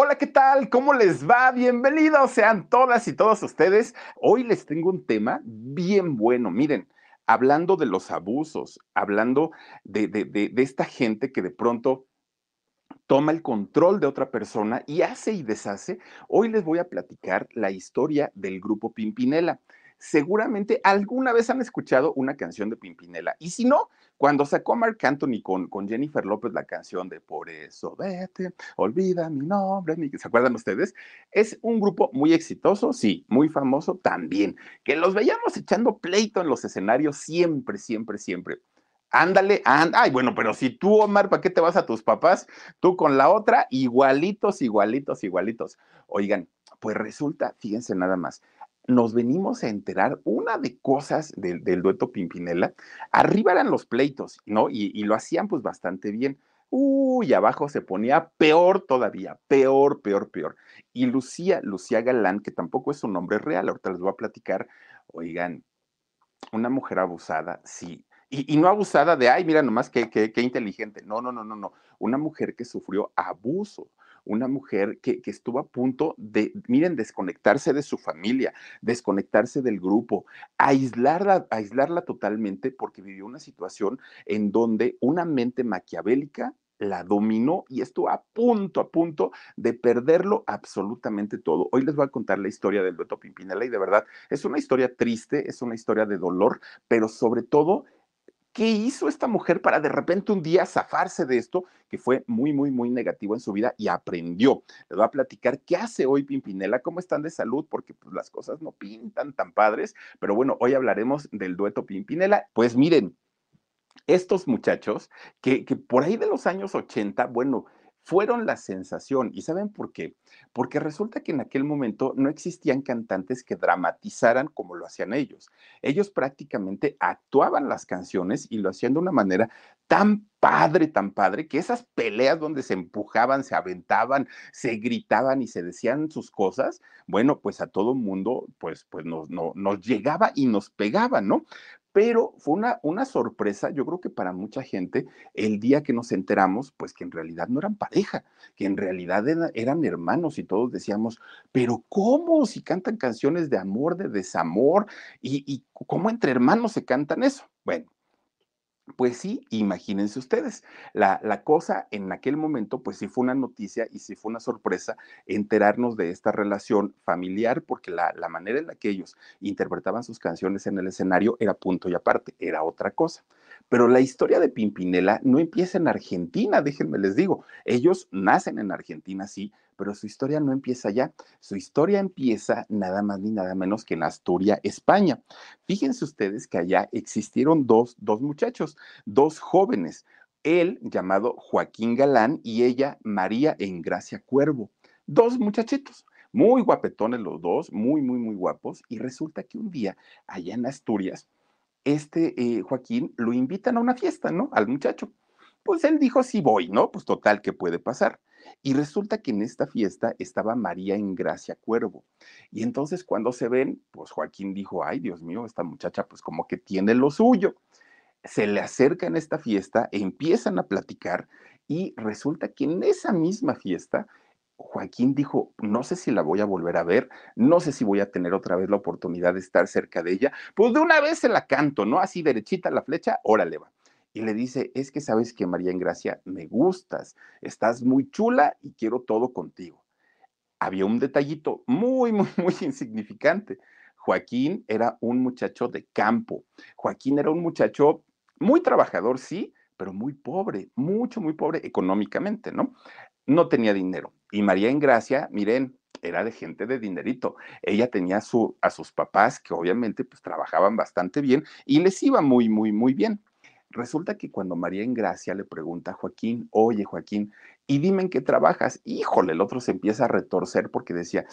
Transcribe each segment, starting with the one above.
Hola, ¿qué tal? ¿Cómo les va? Bienvenidos sean todas y todos ustedes. Hoy les tengo un tema bien bueno. Miren, hablando de los abusos, hablando de, de, de, de esta gente que de pronto toma el control de otra persona y hace y deshace, hoy les voy a platicar la historia del grupo Pimpinela seguramente alguna vez han escuchado una canción de Pimpinela. Y si no, cuando sacó Mark Anthony con, con Jennifer López la canción de Por eso vete, olvida mi nombre, ¿se acuerdan ustedes? Es un grupo muy exitoso, sí, muy famoso también, que los veíamos echando pleito en los escenarios siempre, siempre, siempre. Ándale, ándale. Ay, bueno, pero si tú, Omar, ¿para qué te vas a tus papás? Tú con la otra, igualitos, igualitos, igualitos. Oigan, pues resulta, fíjense nada más, nos venimos a enterar una de cosas del, dueto Pimpinela. Arriba eran los pleitos, ¿no? Y, y, lo hacían pues bastante bien. Uy, abajo se ponía peor todavía, peor, peor, peor. Y Lucía, Lucía Galán, que tampoco es un nombre real, ahorita les voy a platicar, oigan, una mujer abusada, sí. Y, y no abusada de, ay, mira nomás qué, qué, qué inteligente. No, no, no, no, no. Una mujer que sufrió abuso una mujer que, que, estuvo a punto de, miren, desconectarse de su familia, desconectarse del grupo, aislarla, aislarla totalmente porque vivió una situación en donde una mente maquiavélica la dominó y estuvo a punto, a punto de perderlo absolutamente todo. Hoy les voy a contar la historia del dueto Pimpinela y de verdad es una historia triste, es una historia de dolor, pero sobre todo ¿Qué hizo esta mujer para de repente un día zafarse de esto que fue muy, muy, muy negativo en su vida y aprendió? Les voy a platicar qué hace hoy Pimpinela, cómo están de salud, porque pues, las cosas no pintan tan padres, pero bueno, hoy hablaremos del dueto Pimpinela. Pues miren, estos muchachos que, que por ahí de los años 80, bueno, fueron la sensación. ¿Y saben por qué? Porque resulta que en aquel momento no existían cantantes que dramatizaran como lo hacían ellos. Ellos prácticamente actuaban las canciones y lo hacían de una manera tan padre, tan padre, que esas peleas donde se empujaban, se aventaban, se gritaban y se decían sus cosas, bueno, pues a todo mundo, pues, pues nos, no, nos llegaba y nos pegaba, ¿no? Pero fue una, una sorpresa, yo creo que para mucha gente, el día que nos enteramos, pues que en realidad no eran pareja, que en realidad eran, hermanos y todos decíamos, pero ¿cómo si cantan canciones de amor, de desamor? ¿Y, y cómo entre hermanos se cantan eso? Bueno, pues sí, imagínense ustedes, la, la, cosa en aquel momento, pues sí fue una noticia y sí fue una sorpresa enterarnos de esta relación familiar, porque la, la, manera en la que ellos interpretaban sus canciones en el escenario era punto y aparte, era otra cosa. Pero la historia de Pimpinela no empieza en Argentina, déjenme les digo, ellos nacen en Argentina, sí, pero su historia no empieza allá. Su historia empieza nada más ni nada menos que en Asturias, España. Fíjense ustedes que allá existieron dos, dos muchachos, dos jóvenes, él llamado Joaquín Galán y ella María Engracia Cuervo. Dos muchachitos, muy guapetones los dos, muy, muy, muy guapos. Y resulta que un día, allá en Asturias, este eh, Joaquín lo invitan a una fiesta, ¿no? Al muchacho. Pues él dijo, sí voy, ¿no? Pues total, ¿qué puede pasar? Y resulta que en esta fiesta estaba María Ingracia Cuervo. Y entonces cuando se ven, pues Joaquín dijo, ay Dios mío, esta muchacha pues como que tiene lo suyo. Se le acerca en esta fiesta, empiezan a platicar y resulta que en esa misma fiesta Joaquín dijo, no sé si la voy a volver a ver, no sé si voy a tener otra vez la oportunidad de estar cerca de ella, pues de una vez se la canto, ¿no? Así derechita la flecha, órale va. y le dice, es que sabes que María Ingracia, me gustas, estás muy chula y quiero todo contigo. Había un detallito muy, muy, muy insignificante. Joaquín era un muchacho de campo. Joaquín era un muchacho muy trabajador, sí, pero muy pobre, mucho, muy pobre económicamente, ¿no? No tenía dinero. Y María Ingracia, miren, era de gente de dinerito. Ella tenía su, a sus papás que obviamente pues trabajaban bastante bien y les iba muy, muy, muy bien. Resulta que cuando María Ingracia le pregunta a Joaquín, oye Joaquín, y dime en qué trabajas, híjole, el otro se empieza a retorcer porque decía,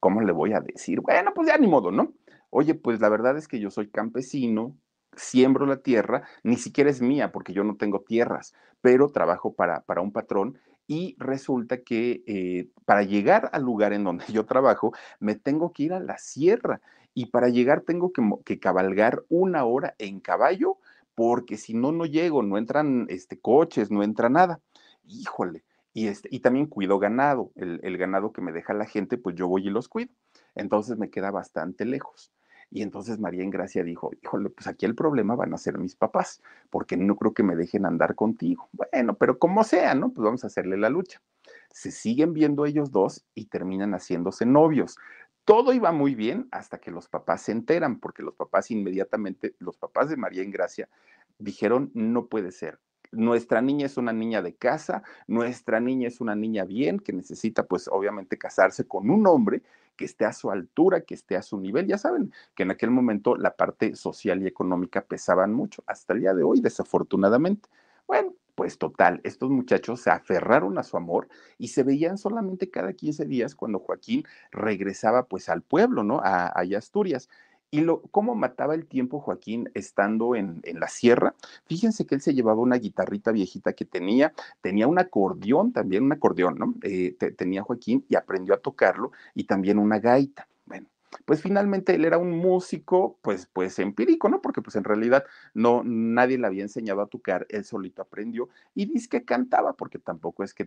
¿cómo le voy a decir? Bueno, pues ya ni modo, ¿no? Oye, pues la verdad es que yo soy campesino, siembro la tierra, ni siquiera es mía porque yo no tengo tierras, pero trabajo para, para un patrón y resulta que eh, para llegar al lugar en donde yo trabajo, me tengo que ir a la sierra y para llegar tengo que, cabalgar una hora en caballo porque si no, no llego, no entran este, coches, no entra nada. Híjole. Y, este, y también cuido ganado, el, el ganado que me deja la gente, pues yo voy y los cuido. Entonces me queda bastante lejos. Y entonces María Ingracia dijo, híjole, pues aquí el problema van a ser mis papás, porque no creo que me dejen andar contigo. Bueno, pero como sea, ¿no? Pues vamos a hacerle la lucha. Se siguen viendo ellos dos y terminan haciéndose novios. Todo iba muy bien hasta que los papás se enteran, porque los papás inmediatamente, los papás de María Ingracia, dijeron, no puede ser. Nuestra niña es una niña de casa, nuestra niña es una niña bien, que necesita pues obviamente casarse con un hombre que esté a su altura, que esté a su nivel. Ya saben que en aquel momento la parte social y económica pesaban mucho, hasta el día de hoy, desafortunadamente. Bueno, pues total, estos muchachos se aferraron a su amor y se veían solamente cada 15 días cuando Joaquín regresaba pues al pueblo, ¿no? A, a Asturias. Y lo, cómo mataba el tiempo Joaquín estando en, en, la sierra. Fíjense que él se llevaba una guitarrita viejita que tenía, tenía un acordeón también, un acordeón, ¿no? Eh, te, tenía Joaquín y aprendió a tocarlo y también una gaita. Bueno, pues finalmente él era un músico, pues, pues empírico, ¿no? Porque pues en realidad no, nadie le había enseñado a tocar, él solito aprendió y dice que cantaba, porque tampoco es que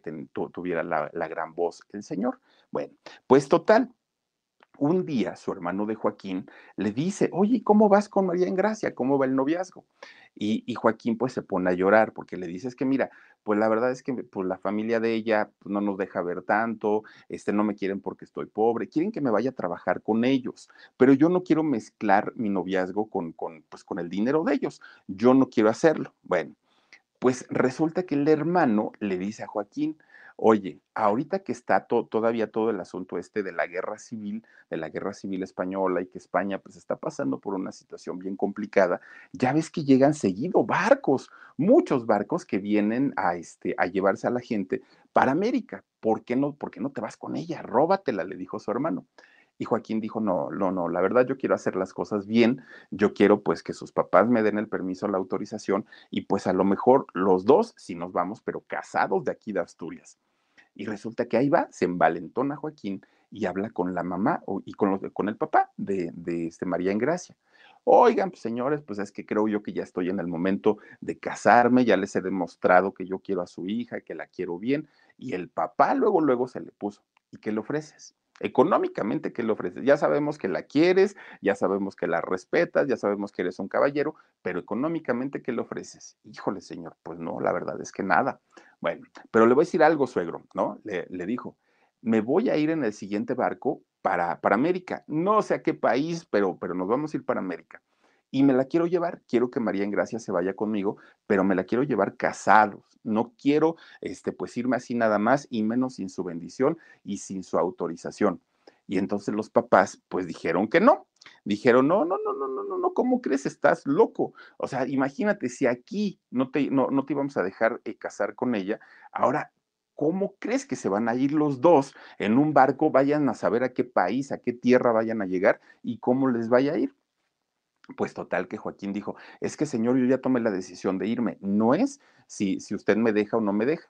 tuviera la, la gran voz el señor. Bueno, pues total, un día su hermano de Joaquín le dice, oye, ¿cómo vas con María en Gracia? ¿Cómo va el noviazgo? Y, Joaquín pues se pone a llorar porque le dice, es que mira, pues la verdad es que pues, la familia de ella pues, no nos deja ver tanto, este, no me quieren porque estoy pobre, quieren que me vaya a trabajar con ellos, pero yo no quiero mezclar mi noviazgo con, con, pues, con el dinero de ellos, yo no quiero hacerlo. Bueno, pues resulta que el hermano le dice a Joaquín, Oye, ahorita que está to todavía todo el asunto este de la guerra civil, de la guerra civil española y que España pues está pasando por una situación bien complicada, ya ves que llegan seguido barcos, muchos barcos que vienen a, este, a llevarse a la gente para América. ¿Por qué no, por qué no te vas con ella? Róbatela, le dijo su hermano. Y Joaquín dijo, no, no, no, la verdad yo quiero hacer las cosas bien, yo quiero pues que sus papás me den el permiso, la autorización y pues a lo mejor los dos, si nos vamos, pero casados de aquí de Asturias. Y resulta que ahí va, se envalentona Joaquín y habla con la mamá y con, los, con el papá de, de este María Gracia. Oigan, pues, señores, pues es que creo yo que ya estoy en el momento de casarme, ya les he demostrado que yo quiero a su hija, que la quiero bien. Y el papá luego, luego se le puso. ¿Y qué le ofreces? Económicamente, ¿qué le ofreces? Ya sabemos que la quieres, ya sabemos que la respetas, ya sabemos que eres un caballero, pero económicamente, ¿qué le ofreces? Híjole, señor, pues no, la verdad es que nada. Bueno, pero le voy a decir algo, suegro, ¿no? Le, le dijo, me voy a ir en el siguiente barco para, para América. No sé a qué país, pero, pero nos vamos a ir para América. Y me la quiero llevar, quiero que María en Gracia se vaya conmigo, pero me la quiero llevar casados. No quiero, este, pues irme así nada más y menos sin su bendición y sin su autorización. Y entonces los papás, pues dijeron que no. Dijeron, no, no, no, no, no, no, no, ¿cómo crees? Estás loco. O sea, imagínate, si aquí no te, no, no te íbamos a dejar eh, casar con ella, ahora ¿cómo crees que se van a ir los dos en un barco? Vayan a saber a qué país, a qué tierra vayan a llegar y cómo les vaya a ir. Pues total que Joaquín dijo, es que señor, yo ya tomé la decisión de irme, no es si, si usted me deja o no me deja.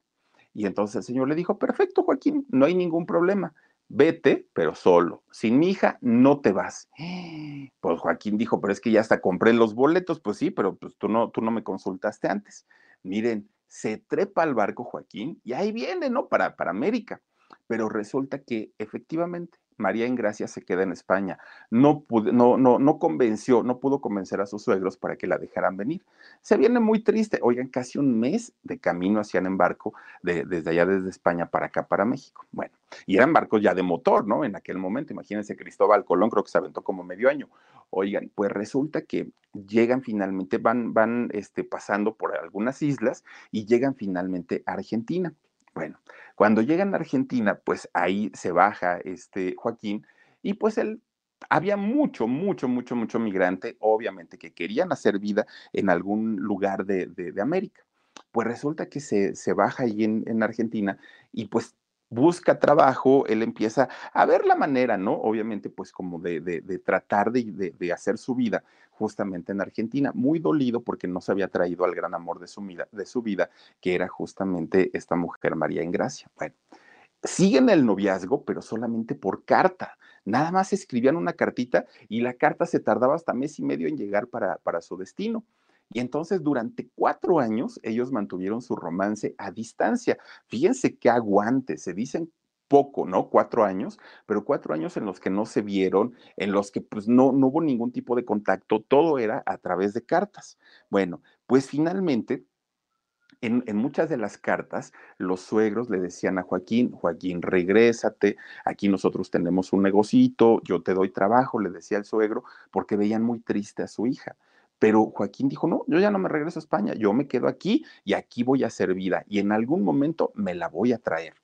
Y entonces el señor le dijo, perfecto Joaquín, no hay ningún problema, vete, pero solo, sin mi hija no te vas. Pues Joaquín dijo, pero es que ya hasta compré los boletos, pues sí, pero pues tú no, tú no me consultaste antes. Miren, se trepa al barco Joaquín y ahí viene, ¿no? Para, para América. Pero resulta que efectivamente María Ingracia se queda en España. No, no, no, no convenció, no pudo convencer a sus suegros para que la dejaran venir. Se viene muy triste. Oigan, casi un mes de camino hacían en barco desde allá, desde España para acá, para México. Bueno, y eran barcos ya de motor, ¿no? En aquel momento, imagínense, Cristóbal Colón creo que se aventó como medio año. Oigan, pues resulta que llegan finalmente, van, van este, pasando por algunas islas y llegan finalmente a Argentina. Bueno, cuando llegan a Argentina, pues ahí se baja este Joaquín y pues él había mucho, mucho, mucho, mucho migrante, obviamente, que querían hacer vida en algún lugar de, de, América. Pues resulta que se, se baja ahí en, en, Argentina y pues busca trabajo, él empieza a ver la manera, ¿no? Obviamente, pues como de, de tratar de, hacer su vida justamente en Argentina, muy dolido porque no se había traído al gran amor de su, vida, de su vida, que era justamente esta mujer María Ingracia. Bueno, siguen el noviazgo, pero solamente por carta. Nada más escribían una cartita y la carta se tardaba hasta mes y medio en llegar para, para su destino. Y entonces durante cuatro años ellos mantuvieron su romance a distancia. Fíjense qué aguante, se dicen poco, ¿no? Cuatro años, pero cuatro años en los que no se vieron, en los que pues no, no hubo ningún tipo de contacto, todo era a través de cartas. Bueno, pues finalmente en, en, muchas de las cartas, los suegros le decían a Joaquín, Joaquín, regrésate, aquí nosotros tenemos un negocito, yo te doy trabajo, le decía el suegro, porque veían muy triste a su hija. Pero Joaquín dijo, no, yo ya no me regreso a España, yo me quedo aquí y aquí voy a hacer vida y en algún momento me la voy a traer.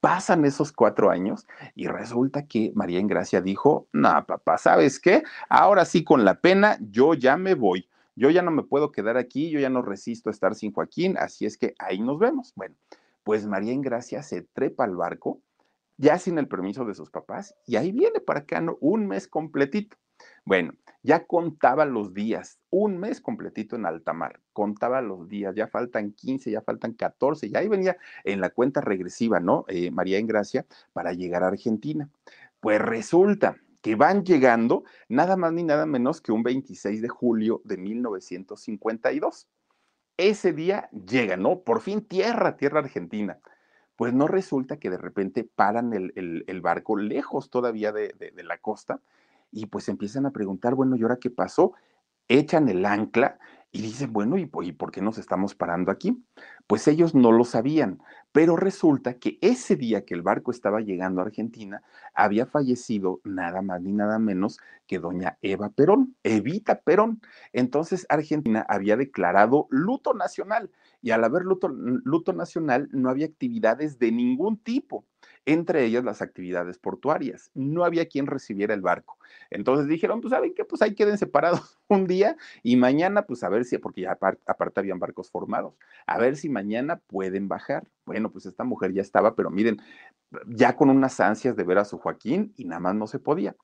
Pasan esos cuatro años y resulta que María Ingracia dijo, no, papá, ¿sabes qué? Ahora sí, con la pena, yo ya me voy. Yo ya no me puedo quedar aquí, yo ya no resisto estar sin Joaquín, así es que ahí nos vemos. Bueno, pues María Ingracia se trepa al barco, ya sin el permiso de sus papás, y ahí viene para acá un mes completito. Bueno, ya contaba los días, un mes completito en alta mar, contaba los días, ya faltan 15, ya faltan 14, y ahí venía en la cuenta regresiva, ¿no? Eh, María Gracia para llegar a Argentina. Pues resulta que van llegando nada más ni nada menos que un 26 de julio de 1952. Ese día llega, ¿no? Por fin tierra, tierra argentina. Pues no resulta que de repente paran el, barco lejos todavía de la costa y pues empiezan a preguntar, bueno, ¿y ahora qué pasó? Echan el ancla y dicen, bueno, ¿y, por qué nos estamos parando aquí? Pues ellos no lo sabían, pero resulta que ese día que el barco estaba llegando a Argentina, había fallecido nada más ni nada menos que doña Eva Perón, Evita Perón. Entonces Argentina había declarado luto nacional y al haber luto, luto nacional no había actividades de ningún tipo entre ellas las actividades portuarias. No había quien recibiera el barco. Entonces dijeron, pues saben qué, pues ahí queden separados un día y mañana, pues a ver si, porque ya aparte, aparte habían barcos formados, a ver si mañana pueden bajar. Bueno, pues esta mujer ya estaba, pero miren, ya con unas ansias de ver a su Joaquín y nada más no se podía.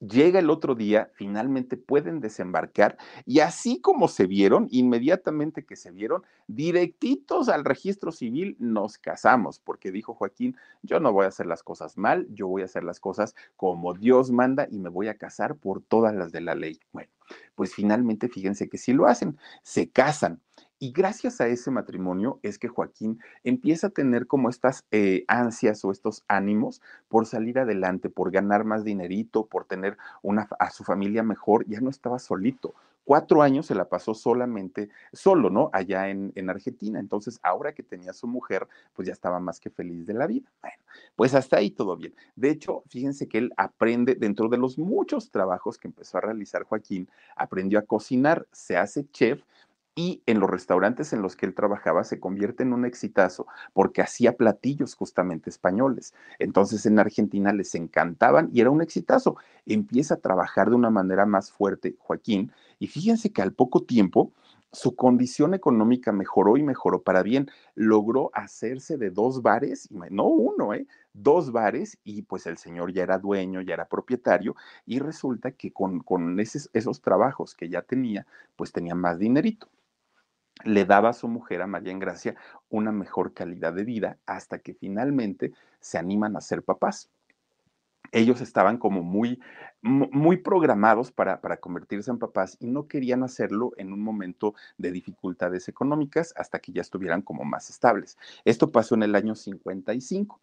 Llega el otro día, finalmente pueden desembarcar y así como se vieron, inmediatamente que se vieron, directitos al registro civil nos casamos, porque dijo Joaquín, yo no voy a hacer las cosas mal, yo voy a hacer las cosas como Dios manda y me voy a casar por todas las de la ley. Bueno, pues finalmente fíjense que sí lo hacen, se casan. Y gracias a ese matrimonio es que Joaquín empieza a tener como estas eh, ansias o estos ánimos por salir adelante, por ganar más dinerito, por tener una, a su familia mejor. Ya no estaba solito. Cuatro años se la pasó solamente, solo, ¿no? Allá en, en Argentina. Entonces, ahora que tenía su mujer, pues ya estaba más que feliz de la vida. Bueno, pues hasta ahí todo bien. De hecho, fíjense que él aprende, dentro de los muchos trabajos que empezó a realizar Joaquín, aprendió a cocinar, se hace chef y en los restaurantes en los que él trabajaba se convierte en un exitazo porque hacía platillos justamente españoles. Entonces en Argentina les encantaban y era un exitazo. Empieza a trabajar de una manera más fuerte Joaquín y fíjense que al poco tiempo su condición económica mejoró y mejoró para bien. Logró hacerse de dos bares, no uno, ¿eh? dos bares y pues el señor ya era dueño, ya era propietario y resulta que con, con esos trabajos que ya tenía, pues tenía más dinerito le daba a su mujer, a María Engracia, una mejor calidad de vida hasta que finalmente se animan a ser papás ellos estaban como muy, muy programados para, para, convertirse en papás y no querían hacerlo en un momento de dificultades económicas hasta que ya estuvieran como más estables. Esto pasó en el año 55.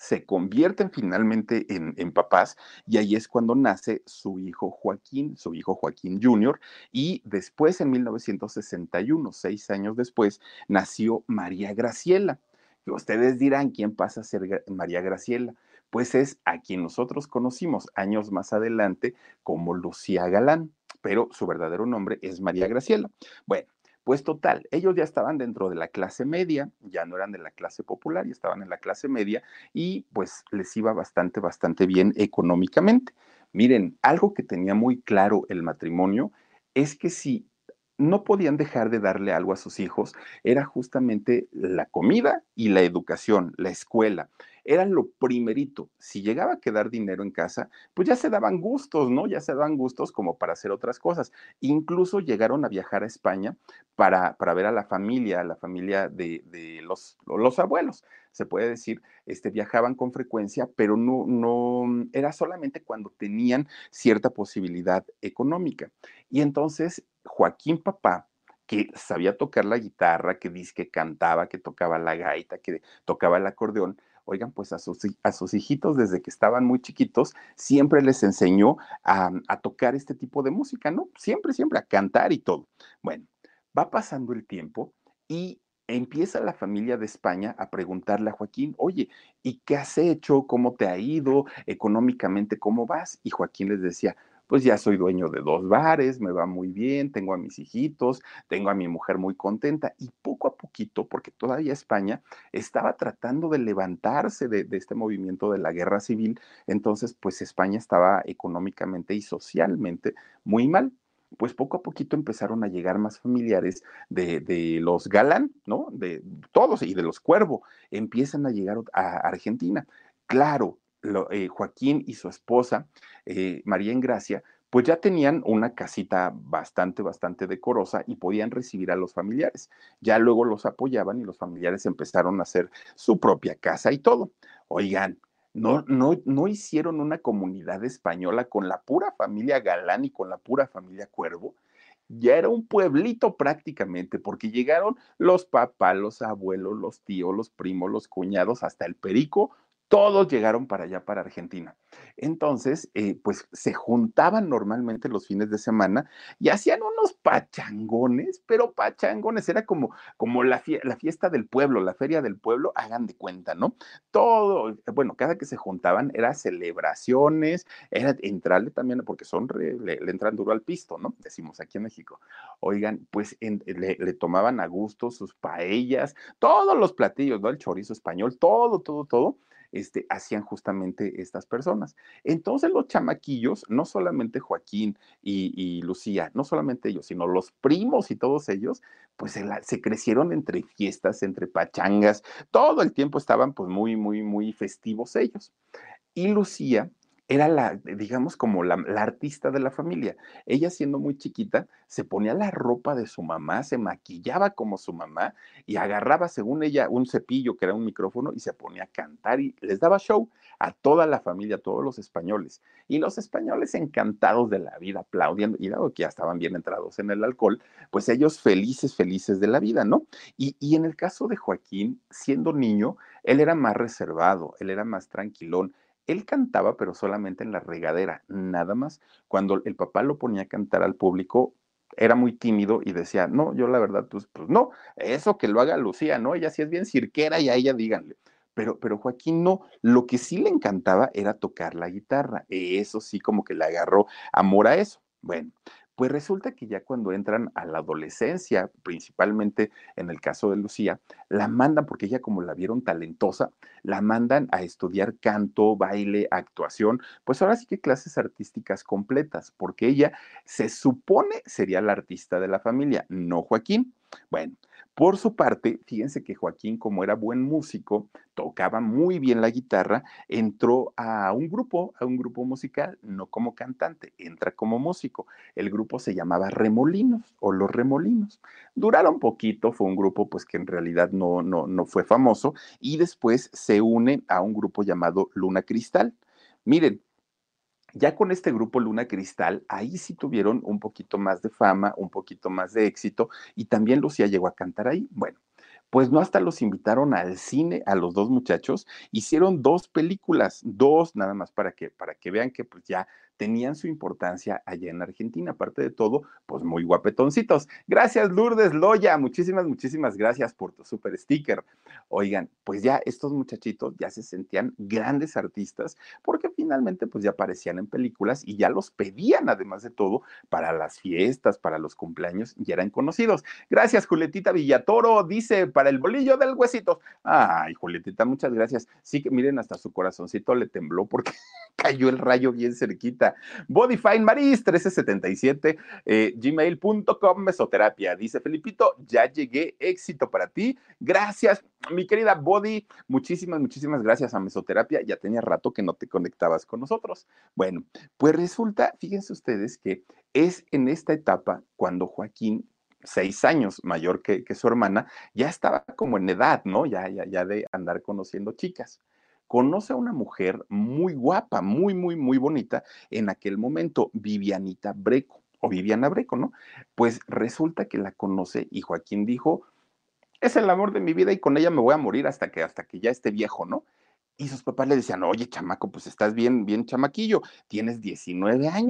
Se convierten finalmente en, papás y ahí es cuando nace su hijo Joaquín, su hijo Joaquín Jr. Y después, en 1961, seis años después, nació María Graciela. Y ustedes dirán, ¿quién pasa a ser María Graciela? pues es a quien nosotros conocimos años más adelante como Lucía Galán, pero su verdadero nombre es María Graciela. Bueno, pues total, ellos ya estaban dentro de la clase media, ya no eran de la clase popular, ya estaban en la clase media y pues les iba bastante, bastante bien económicamente. Miren, algo que tenía muy claro el matrimonio es que si no podían dejar de darle algo a sus hijos, era justamente la comida y la educación, la escuela. Era lo primerito. Si llegaba a quedar dinero en casa, pues ya se daban gustos, ¿no? Ya se daban gustos como para hacer otras cosas. Incluso llegaron a viajar a España para, para ver a la familia, a la familia de, de los, los abuelos se puede decir, este, viajaban con frecuencia, pero no, no, era solamente cuando tenían cierta posibilidad económica. Y entonces Joaquín Papá, que sabía tocar la guitarra, que dice que cantaba, que tocaba la gaita, que tocaba el acordeón, oigan, pues a sus, a sus hijitos desde que estaban muy chiquitos, siempre les enseñó a, a tocar este tipo de música, ¿no? Siempre, siempre a cantar y todo. Bueno, va pasando el tiempo y empieza la familia de España a preguntarle a Joaquín, oye, ¿y qué has hecho? ¿Cómo te ha ido? Económicamente, ¿cómo vas? Y Joaquín les decía, pues ya soy dueño de dos bares, me va muy bien, tengo a mis hijitos, tengo a mi mujer muy contenta y poco a poquito, porque todavía España estaba tratando de levantarse de, este movimiento de la guerra civil, entonces pues España estaba económicamente y socialmente muy mal pues poco a poquito empezaron a llegar más familiares de, de, los Galán, ¿no? De todos y de los Cuervo, empiezan a llegar a Argentina. Claro, eh, Joaquín y su esposa, eh, María Engracia, pues ya tenían una casita bastante, bastante decorosa y podían recibir a los familiares. Ya luego los apoyaban y los familiares empezaron a hacer su propia casa y todo. Oigan, no, no, no hicieron una comunidad española con la pura familia Galán y con la pura familia Cuervo. Ya era un pueblito prácticamente, porque llegaron los papás, los abuelos, los tíos, los primos, los cuñados, hasta el perico, todos llegaron para allá, para Argentina. Entonces, eh, pues se juntaban normalmente los fines de semana y hacían unos pachangones, pero pachangones, era como, como la, fiesta del pueblo, la feria del pueblo, hagan de cuenta, ¿no? Todo, bueno, cada que se juntaban era celebraciones, era entrarle también, porque son, le, entran duro al pisto, ¿no? Decimos aquí en México. Oigan, pues le tomaban a gusto sus paellas, todos los platillos, ¿no? El chorizo español, todo, todo, todo este, hacían justamente estas personas. Entonces los chamaquillos, no solamente Joaquín y, Lucía, no solamente ellos, sino los primos y todos ellos, pues se, se, crecieron entre fiestas, entre pachangas, todo el tiempo estaban pues muy, muy, muy festivos ellos. Y Lucía era la, digamos, como la, artista de la familia. Ella siendo muy chiquita, se ponía la ropa de su mamá, se maquillaba como su mamá y agarraba, según ella, un cepillo que era un micrófono y se ponía a cantar y les daba show a toda la familia, a todos los españoles. Y los españoles encantados de la vida, aplaudiendo, y dado que ya estaban bien entrados en el alcohol, pues ellos felices, felices de la vida, ¿no? Y, y en el caso de Joaquín, siendo niño, él era más reservado, él era más tranquilón él cantaba, pero solamente en la regadera, nada más. Cuando el papá lo ponía a cantar al público, era muy tímido y decía, no, yo la verdad, pues, pues no, eso que lo haga Lucía, ¿no? Ella sí es bien cirquera y a ella díganle. Pero, pero Joaquín no, lo que sí le encantaba era tocar la guitarra. Eso sí como que le agarró amor a eso. Bueno, Pues resulta que ya cuando entran a la adolescencia, principalmente en el caso de Lucía, la mandan, porque ella como la vieron talentosa, la mandan a estudiar canto, baile, actuación, pues ahora sí que clases artísticas completas, porque ella se supone sería la artista de la familia, no Joaquín. Bueno, por su parte, fíjense que Joaquín, como era buen músico, tocaba muy bien la guitarra, entró a un grupo, a un grupo musical, no como cantante, entra como músico. El grupo se llamaba Remolinos o Los Remolinos. Duraron poquito, fue un grupo pues que en realidad no, no, no fue famoso y después se une a un grupo llamado Luna Cristal. Miren, ya con este grupo Luna Cristal, ahí sí tuvieron un poquito más de fama, un poquito más de éxito y también Lucía llegó a cantar ahí. Bueno, pues no hasta los invitaron al cine a los dos muchachos, hicieron dos películas, dos nada más para que para que vean que pues ya tenían su importancia allá en Argentina. Aparte de todo, pues muy guapetoncitos. Gracias, Lourdes Loya. Muchísimas, muchísimas gracias por tu super sticker. Oigan, pues ya estos muchachitos ya se sentían grandes artistas porque finalmente pues ya aparecían en películas y ya los pedían además de todo para las fiestas, para los cumpleaños y eran conocidos. Gracias, Julietita Villatoro. Dice, para el bolillo del huesito. Ay, Julietita, muchas gracias. Sí que miren, hasta su corazoncito le tembló porque cayó el rayo bien cerquita. Bodyfine Maris 1377, eh, mesoterapia. Dice Felipito, ya llegué, éxito para ti. Gracias, mi querida Body. Muchísimas, muchísimas gracias a Mesoterapia. Ya tenía rato que no te conectabas con nosotros. Bueno, pues resulta, fíjense ustedes que es en esta etapa cuando Joaquín seis años mayor que, que, su hermana, ya estaba como en edad, ¿no? Ya, ya, ya de andar conociendo chicas conoce a una mujer muy guapa, muy, muy, muy bonita en aquel momento, Vivianita Breco, o Viviana Breco, ¿no? Pues resulta que la conoce y Joaquín dijo, es el amor de mi vida y con ella me voy a morir hasta que, hasta que ya esté viejo, ¿no? Y sus papás le decían, oye, chamaco, pues estás bien, bien chamaquillo, tienes 19 años.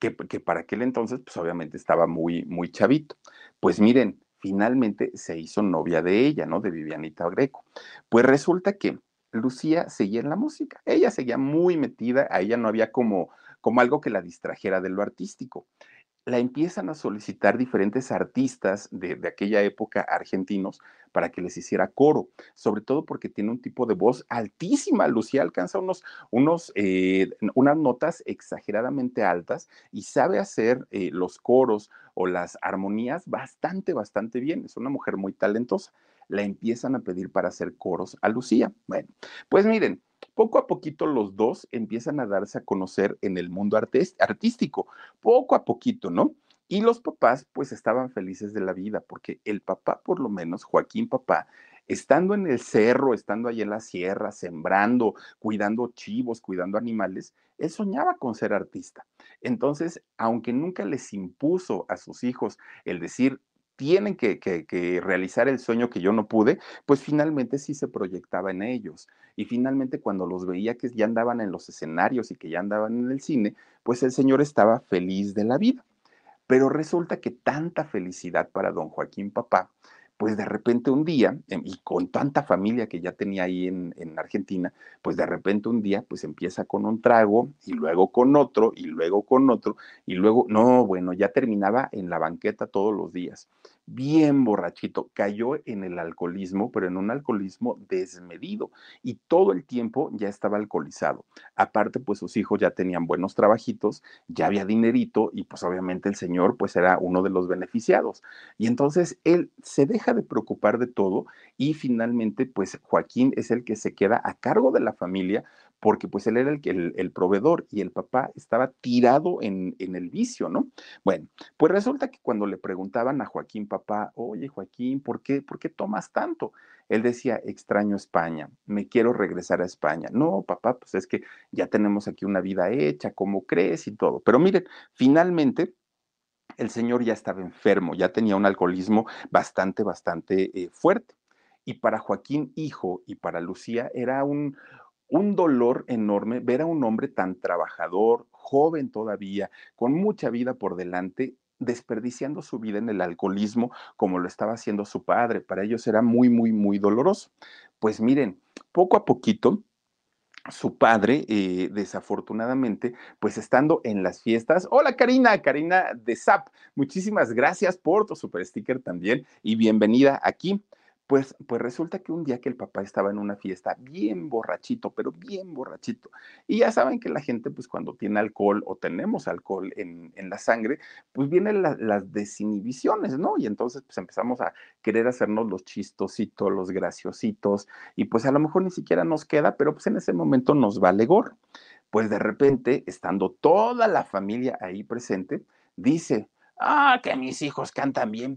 Que, que, para aquel entonces, pues obviamente estaba muy, muy chavito. Pues miren, finalmente se hizo novia de ella, ¿no? De Vivianita Greco. Pues resulta que Lucía seguía en la música. Ella seguía muy metida, a ella no había como, como algo que la distrajera de lo artístico la empiezan a solicitar diferentes artistas de, aquella época argentinos para que les hiciera coro, sobre todo porque tiene un tipo de voz altísima. Lucía alcanza unos, unos, eh, unas notas exageradamente altas y sabe hacer eh, los coros o las armonías bastante, bastante bien. Es una mujer muy talentosa. La empiezan a pedir para hacer coros a Lucía. Bueno, pues miren, poco a poquito los dos empiezan a darse a conocer en el mundo artístico, poco a poquito, ¿no? Y los papás pues estaban felices de la vida, porque el papá, por lo menos, Joaquín papá, estando en el cerro, estando ahí en la sierra, sembrando, cuidando chivos, cuidando animales, él soñaba con ser artista. Entonces, aunque nunca les impuso a sus hijos el decir, tienen que, que, que, realizar el sueño que yo no pude, pues finalmente sí se proyectaba en ellos. Y finalmente cuando los veía que ya andaban en los escenarios y que ya andaban en el cine, pues el señor estaba feliz de la vida. Pero resulta que tanta felicidad para don Joaquín Papá, pues de repente un día, em, y con tanta familia que ya tenía ahí en, en, Argentina, pues de repente un día, pues empieza con un trago y luego con otro y luego con otro y luego, no, bueno, ya terminaba en la banqueta todos los días bien borrachito, cayó en el alcoholismo, pero en un alcoholismo desmedido y todo el tiempo ya estaba alcoholizado. Aparte, pues sus hijos ya tenían buenos trabajitos, ya había dinerito y pues obviamente el señor pues era uno de los beneficiados. Y entonces él se deja de preocupar de todo y finalmente pues Joaquín es el que se queda a cargo de la familia porque pues él era el, el, proveedor y el papá estaba tirado en, en, el vicio, ¿no? Bueno, pues resulta que cuando le preguntaban a Joaquín, papá, oye Joaquín, ¿por qué, ¿por qué tomas tanto? Él decía, extraño España, me quiero regresar a España. No, papá, pues es que ya tenemos aquí una vida hecha, ¿cómo crees? Y todo. Pero miren, finalmente el señor ya estaba enfermo, ya tenía un alcoholismo bastante, bastante eh, fuerte. Y para Joaquín, hijo, y para Lucía era un, un dolor enorme ver a un hombre tan trabajador, joven todavía, con mucha vida por delante, desperdiciando su vida en el alcoholismo como lo estaba haciendo su padre. Para ellos era muy, muy, muy doloroso. Pues miren, poco a poquito, su padre, eh, desafortunadamente, pues estando en las fiestas. Hola Karina, Karina de SAP, muchísimas gracias por tu super sticker también y bienvenida aquí. Pues, pues resulta que un día que el papá estaba en una fiesta bien borrachito, pero bien borrachito. Y ya saben que la gente, pues cuando tiene alcohol o tenemos alcohol en, la sangre, pues vienen las desinhibiciones, ¿no? Y entonces pues empezamos a querer hacernos los chistositos, los graciositos, y pues a lo mejor ni siquiera nos queda, pero pues en ese momento nos vale gorro. Pues de repente, estando toda la familia ahí presente, dice, ah, que mis hijos cantan bien,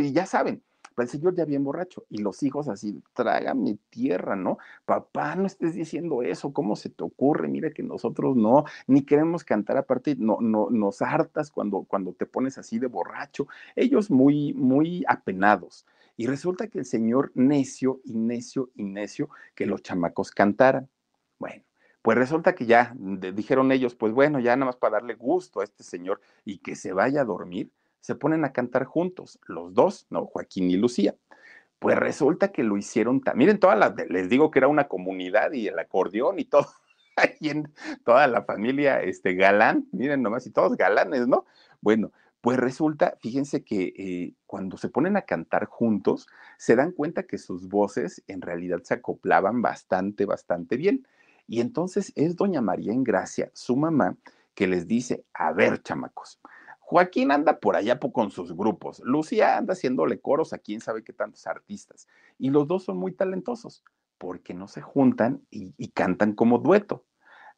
y ya saben, el señor ya bien borracho y los hijos así, trágame tierra, ¿no? Papá, no estés diciendo eso, ¿cómo se te ocurre? Mira que nosotros no, ni queremos cantar aparte, no, no, nos hartas cuando, cuando te pones así de borracho. Ellos muy, muy apenados. Y resulta que el señor necio y necio y necio que los chamacos cantaran. Bueno, pues resulta que ya dijeron ellos, pues bueno, ya nada más para darle gusto a este señor y que se vaya a dormir, se ponen a cantar juntos, los dos, ¿no? Joaquín y Lucía. Pues resulta que lo hicieron, miren, toda la, les digo que era una comunidad y el acordeón y todo, ahí en toda la familia, este, galán, miren nomás, y todos galanes, ¿no? Bueno, pues resulta, fíjense que eh, cuando se ponen a cantar juntos, se dan cuenta que sus voces en realidad se acoplaban bastante, bastante bien. Y entonces es doña María Gracia, su mamá, que les dice, a ver, chamacos, Joaquín anda por allá con sus grupos. Lucía anda haciéndole coros a quién sabe qué tantos artistas. Y los dos son muy talentosos porque no se juntan y, cantan como dueto.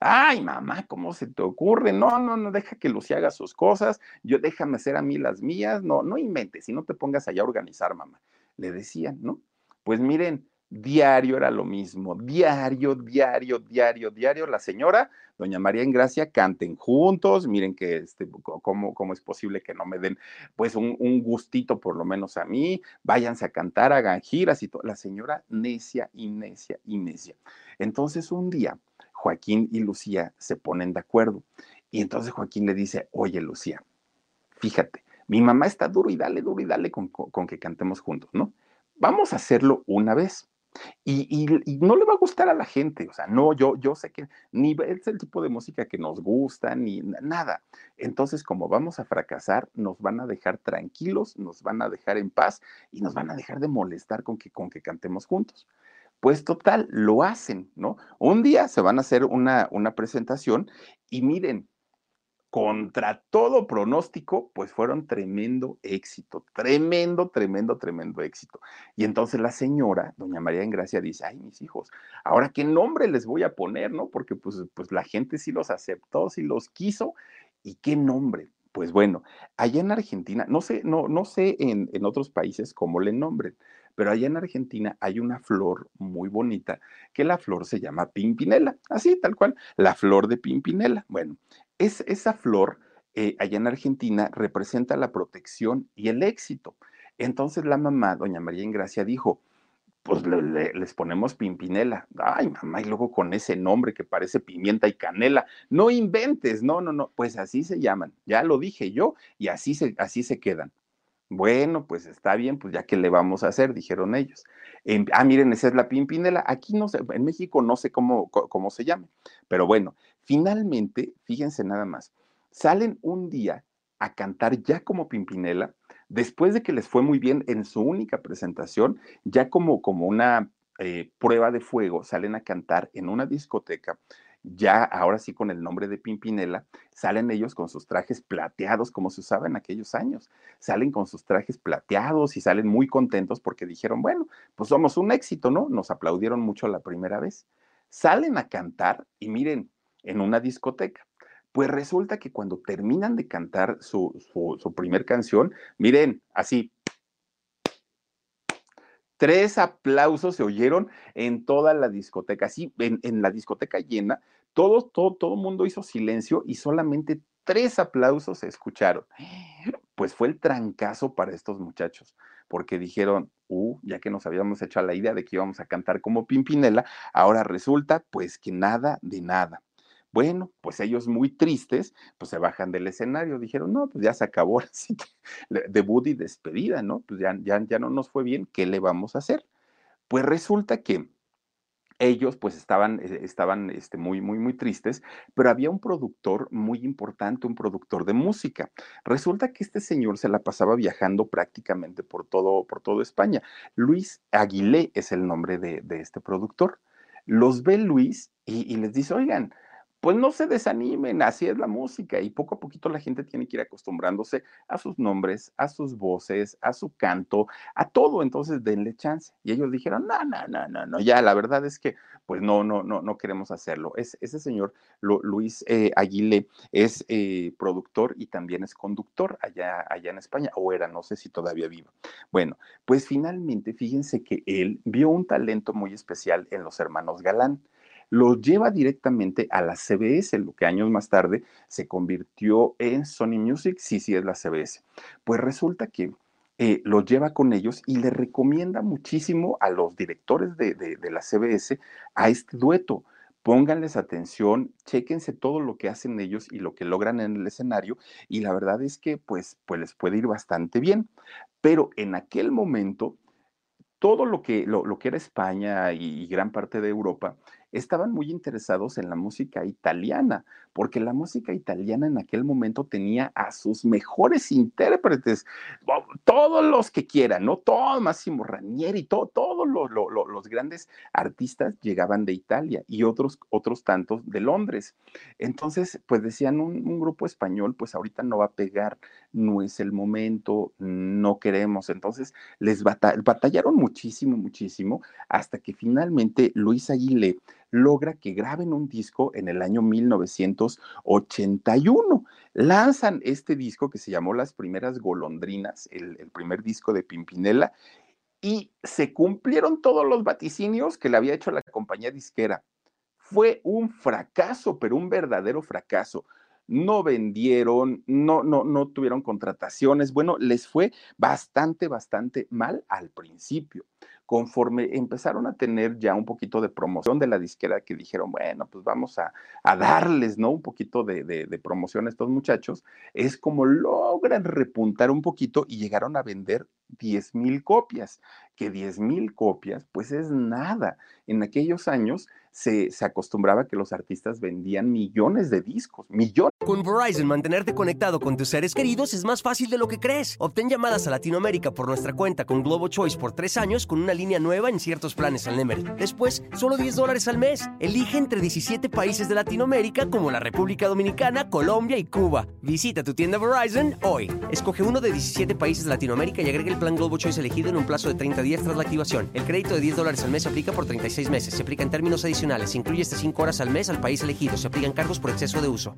Ay, mamá, ¿cómo se te ocurre? No, no, no, deja que Lucía haga sus cosas, yo déjame hacer a mí las mías, no, no inventes, si no te pongas allá a organizar, mamá. Le decían, ¿no? Pues miren, diario era lo mismo, diario, diario, diario, diario. La señora, doña María Engracia, canten juntos, miren que este, cómo, cómo es posible que no me den pues un, un, gustito por lo menos a mí, váyanse a cantar, hagan giras y todo. La señora necia y necia y necia. Entonces un día, Joaquín y Lucía se ponen de acuerdo y entonces Joaquín le dice, oye Lucía, fíjate, mi mamá está duro y dale, duro y dale con, con que cantemos juntos, ¿no? Vamos a hacerlo una vez y, no le va a gustar a la gente, o sea, no, yo, yo sé que ni es el tipo de música que nos gusta, ni nada. Entonces, como vamos a fracasar, nos van a dejar tranquilos, nos van a dejar en paz y nos van a dejar de molestar con que, con que cantemos juntos. Pues total, lo hacen, ¿no? Un día se van a hacer una, una presentación y miren, contra todo pronóstico, pues fueron tremendo éxito, tremendo, tremendo, tremendo éxito. Y entonces la señora, doña María Engracia, dice, ay, mis hijos, ahora qué nombre les voy a poner, ¿no? Porque pues, pues la gente sí los aceptó, sí los quiso, ¿y qué nombre? Pues bueno, allá en Argentina, no sé, no, no sé en, en otros países cómo le nombren, pero allá en Argentina hay una flor muy bonita que la flor se llama pimpinela, así tal cual, la flor de pimpinela. Bueno, es, esa flor eh, allá en Argentina representa la protección y el éxito. Entonces la mamá, doña María Ingracia, dijo, pues les ponemos pimpinela. Ay, mamá, y luego con ese nombre que parece pimienta y canela. No inventes, no, no, no, pues así se llaman. Ya lo dije yo y así se, así se quedan. Bueno, pues está bien, pues ya que le vamos a hacer, dijeron ellos. ah, miren, esa es la pimpinela. Aquí no sé, en México no sé cómo, cómo se llama, pero bueno, finalmente, fíjense nada más, salen un día a cantar ya como pimpinela, después de que les fue muy bien en su única presentación, ya como, como una eh, prueba de fuego, salen a cantar en una discoteca ya ahora sí con el nombre de Pimpinela, salen ellos con sus trajes plateados como se usaba en aquellos años. Salen con sus trajes plateados y salen muy contentos porque dijeron, bueno, pues somos un éxito, ¿no? Nos aplaudieron mucho la primera vez. Salen a cantar y miren, en una discoteca. Pues resulta que cuando terminan de cantar su, su, primer canción, miren, así, tres aplausos se oyeron en toda la discoteca, así, en, la discoteca llena, todo, todo, todo mundo hizo silencio y solamente tres aplausos se escucharon. Pues fue el trancazo para estos muchachos, porque dijeron, uh, ya que nos habíamos hecho a la idea de que íbamos a cantar como Pimpinela, ahora resulta pues que nada de nada. Bueno, pues ellos muy tristes, pues se bajan del escenario, dijeron, no, pues ya se acabó, así que debut y despedida, ¿no? Pues ya, ya, ya no nos fue bien, ¿qué le vamos a hacer? Pues resulta que ellos pues estaban, eh, estaban este, muy, muy, muy tristes, pero había un productor muy importante, un productor de música. Resulta que este señor se la pasaba viajando prácticamente por todo, por todo España. Luis Aguilé es el nombre de, este productor. Los ve Luis y, y les dice, oigan, pues no se desanimen, así es la música y poco a poquito la gente tiene que ir acostumbrándose a sus nombres, a sus voces, a su canto, a todo, entonces denle chance. Y ellos dijeron, no, no, no, no, no, ya la verdad es que pues no, no, no, no queremos hacerlo. Es, ese señor Luis eh, Aguilé es eh, productor y también es conductor allá, allá en España, o era, no sé si todavía vivo. Bueno, pues finalmente fíjense que él vio un talento muy especial en los hermanos Galán lo lleva directamente a la CBS, lo que años más tarde se convirtió en Sony Music, sí, sí es la CBS. Pues resulta que eh, lo lleva con ellos y le recomienda muchísimo a los directores de, la CBS a este dueto. Pónganles atención, chéquense todo lo que hacen ellos y lo que logran en el escenario y la verdad es que pues, pues les puede ir bastante bien. Pero en aquel momento, todo lo que, lo, que era España y gran parte de Europa estaban muy interesados en la música italiana, porque la música italiana en aquel momento tenía a sus mejores intérpretes, todos los que quieran, ¿no? Todo Máximo Ranieri, todo, todos los grandes artistas llegaban de Italia y otros, otros tantos de Londres. Entonces, pues decían, un, grupo español, pues ahorita no va a pegar, no es el momento, no queremos. Entonces, les batallaron muchísimo, muchísimo, hasta que finalmente Luis Aguilé logra que graben un disco en el año 1981. Lanzan este disco que se llamó Las Primeras Golondrinas, el, primer disco de Pimpinela, y se cumplieron todos los vaticinios que le había hecho la compañía disquera. Fue un fracaso, pero un verdadero fracaso no vendieron, no, no, no tuvieron contrataciones. Bueno, les fue bastante, bastante mal al principio conforme empezaron a tener ya un poquito de promoción de la disquera, que dijeron, bueno, pues vamos a, darles, ¿no? Un poquito de, de, promoción a estos muchachos, es como logran repuntar un poquito y llegaron a vender 10 mil copias, que 10 mil copias, pues es nada. En aquellos años se, se acostumbraba que los artistas vendían millones de discos, millones. Con Verizon, mantenerte conectado con tus seres queridos es más fácil de lo que crees. Obtén llamadas a Latinoamérica por nuestra cuenta con Globo Choice por tres años con una línea nueva en ciertos planes al Nemery. Después, solo 10 dólares al mes. Elige entre 17 países de Latinoamérica como la República Dominicana, Colombia y Cuba. Visita tu tienda Verizon hoy. Escoge uno de 17 países de Latinoamérica y agrega el plan Globo Choice elegido en un plazo de 30 días tras la activación. El crédito de 10 dólares al mes se aplica por 36 meses. Se aplica en términos adicionales se incluye hasta 5 horas al mes al país elegido. Se aplican cargos por exceso de uso.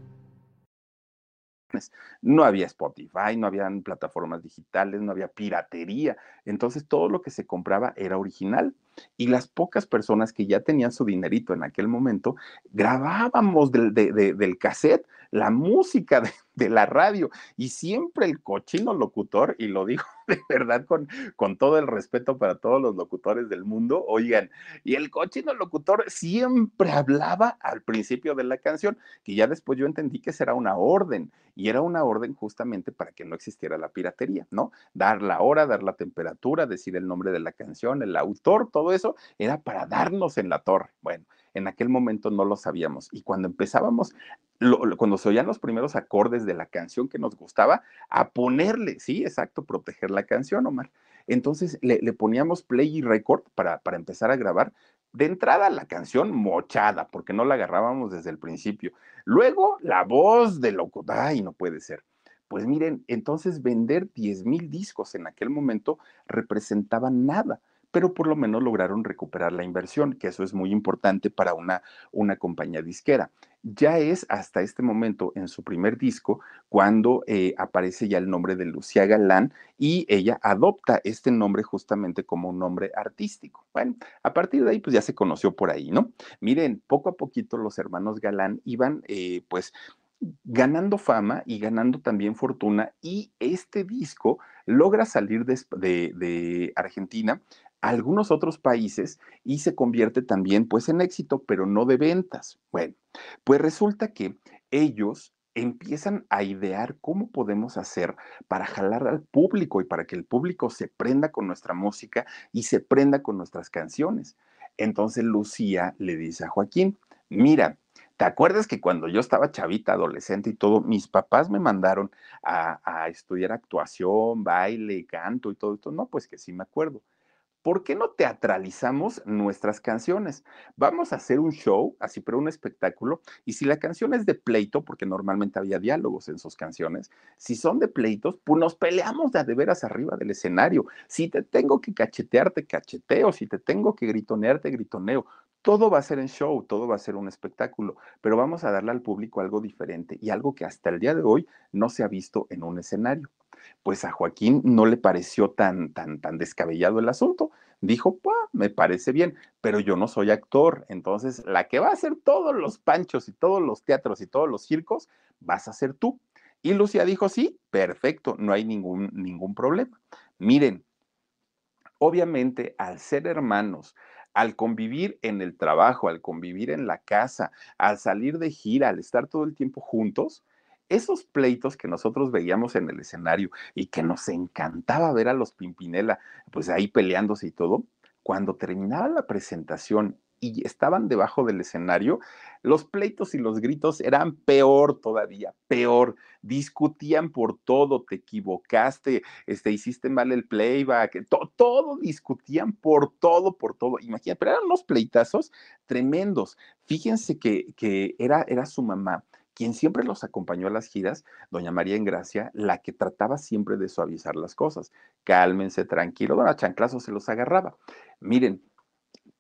No había Spotify, no habían plataformas digitales, no había piratería. Entonces todo lo que se compraba era original. Y las pocas personas que ya tenían su dinerito en aquel momento, grabábamos del, del cassette la música de, la radio y siempre el cochino locutor, y lo digo de verdad con, con todo el respeto para todos los locutores del mundo, oigan, y el cochino locutor siempre hablaba al principio de la canción, que ya después yo entendí que será una orden, y era una orden justamente para que no existiera la piratería, ¿no? Dar la hora, dar la temperatura, decir el nombre de la canción, el autor, todo eso era para darnos en la torre. Bueno, en aquel momento no lo sabíamos. Y cuando empezábamos, cuando se oían los primeros acordes de la canción que nos gustaba, a ponerle, sí, exacto, proteger la canción, Omar. Entonces le, poníamos play y record para, empezar a grabar. De entrada la canción mochada, porque no la agarrábamos desde el principio. Luego la voz de loco, ay, no puede ser. Pues miren, entonces vender 10 mil discos en aquel momento representaba nada pero por lo menos lograron recuperar la inversión, que eso es muy importante para una compañía disquera. Ya es hasta este momento en su primer disco cuando eh, aparece ya el nombre de Lucía Galán y ella adopta este nombre justamente como un nombre artístico. Bueno, a partir de ahí pues ya se conoció por ahí, ¿no? Miren, poco a poquito los hermanos Galán iban eh, pues ganando fama y ganando también fortuna y este disco logra salir de, Argentina a algunos otros países y se convierte también pues en éxito, pero no de ventas. Bueno, pues resulta que ellos empiezan a idear cómo podemos hacer para jalar al público y para que el público se prenda con nuestra música y se prenda con nuestras canciones. Entonces Lucía le dice a Joaquín, mira, ¿Te acuerdas que cuando yo estaba chavita, adolescente y todo, mis papás me mandaron a, estudiar actuación, baile, canto y todo esto? No, pues que sí me acuerdo. ¿Por qué no teatralizamos nuestras canciones? Vamos a hacer un show, así, pero un espectáculo, y si la canción es de pleito, porque normalmente había diálogos en sus canciones, si son de pleitos, pues nos peleamos de, de veras arriba del escenario. Si te tengo que cachetearte, cacheteo, si te tengo que gritonearte, gritoneo todo va a ser en show, todo va a ser un espectáculo, pero vamos a darle al público algo diferente y algo que hasta el día de hoy no se ha visto en un escenario. Pues a Joaquín no le pareció tan, tan, tan descabellado el asunto. Dijo, me parece bien, pero yo no soy actor, entonces la que va a hacer todos los panchos y todos los teatros y todos los circos, vas a ser tú. Y Lucía dijo, sí, perfecto, no hay ningún, ningún problema. Miren, obviamente al ser hermanos, al convivir en el trabajo, al convivir en la casa, al salir de gira, al estar todo el tiempo juntos, esos pleitos que nosotros veíamos en el escenario y que nos encantaba ver a los Pimpinela, pues ahí peleándose y todo, cuando terminaba la presentación y estaban debajo del escenario, los pleitos y los gritos eran peor todavía, peor. Discutían por todo, te equivocaste, este, hiciste mal el playback, todo discutían por todo, por todo. Imagínate, pero eran unos pleitazos tremendos. Fíjense que, que era, era su mamá quien siempre los acompañó a las giras, doña María Engracia, la que trataba siempre de suavizar las cosas. Cálmense, tranquilo, don Chanclazo se los agarraba. Miren,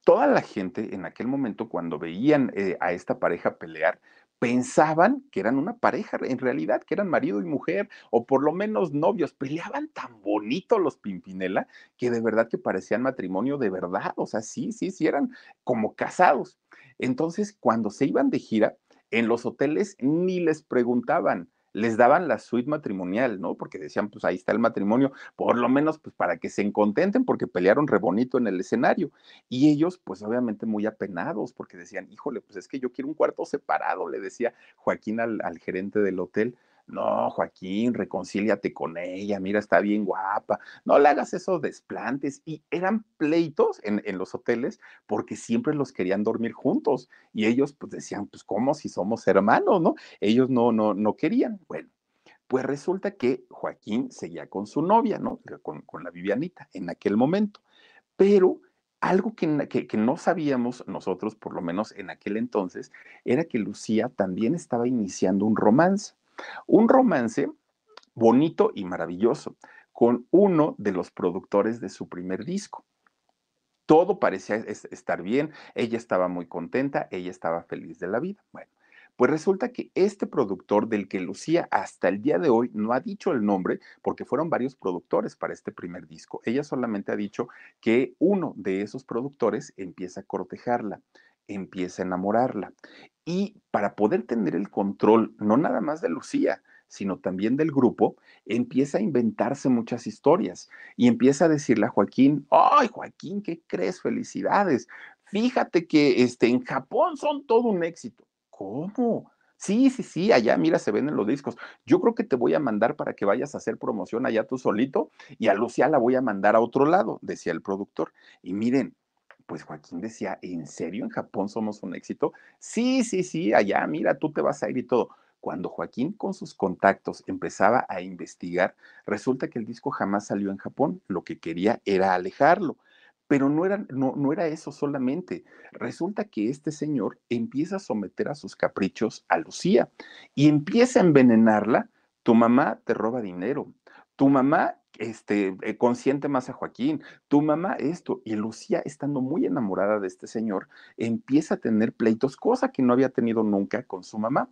toda la gente en aquel momento cuando veían eh, a esta pareja pelear, pensaban que eran una pareja, en realidad que eran marido y mujer, o por lo menos novios, peleaban tan bonito los Pimpinela que de verdad que parecían matrimonio de verdad, o sea, sí, sí, sí, eran como casados. Entonces, cuando se iban de gira, en los hoteles ni les preguntaban, les daban la suite matrimonial, ¿no? Porque decían, pues ahí está el matrimonio, por lo menos pues para que se contenten porque pelearon re bonito en el escenario. Y ellos pues obviamente muy apenados porque decían, híjole, pues es que yo quiero un cuarto separado, le decía Joaquín al, al gerente del hotel no, Joaquín, reconcíliate con ella, mira, está bien guapa, no le hagas esos desplantes. Y eran pleitos en, los hoteles porque siempre los querían dormir juntos. Y ellos pues decían, pues, ¿cómo si somos hermanos, no? Ellos no, no, no querían. Bueno, pues resulta que Joaquín seguía con su novia, ¿no? Con, con la Vivianita en aquel momento. Pero algo que, que, no sabíamos nosotros, por lo menos en aquel entonces, era que Lucía también estaba iniciando un romance. Un romance bonito y maravilloso con uno de los productores de su primer disco. Todo parecía estar bien, ella estaba muy contenta, ella estaba feliz de la vida. Bueno, pues resulta que este productor del que Lucía hasta el día de hoy no ha dicho el nombre, porque fueron varios productores para este primer disco. Ella solamente ha dicho que uno de esos productores empieza a cortejarla empieza a enamorarla. Y para poder tener el control, no nada más de Lucía, sino también del grupo, empieza a inventarse muchas historias y empieza a decirle a Joaquín, ay Joaquín, ¿qué crees? Felicidades. Fíjate que este, en Japón son todo un éxito. ¿Cómo? Sí, sí, sí, allá, mira, se ven en los discos. Yo creo que te voy a mandar para que vayas a hacer promoción allá tú solito y a Lucía la voy a mandar a otro lado, decía el productor. Y miren, pues Joaquín decía, ¿en serio en Japón somos un éxito? Sí, sí, sí, allá, mira, tú te vas a ir y todo. Cuando Joaquín con sus contactos empezaba a investigar, resulta que el disco jamás salió en Japón, lo que quería era alejarlo. Pero no era, no, no era eso solamente. Resulta que este señor empieza a someter a sus caprichos a Lucía y empieza a envenenarla. Tu mamá te roba dinero, tu mamá este, eh, consiente más a Joaquín, tu mamá esto. Y Lucía, estando muy enamorada de este señor, empieza a tener pleitos, cosa que no había tenido nunca con su mamá.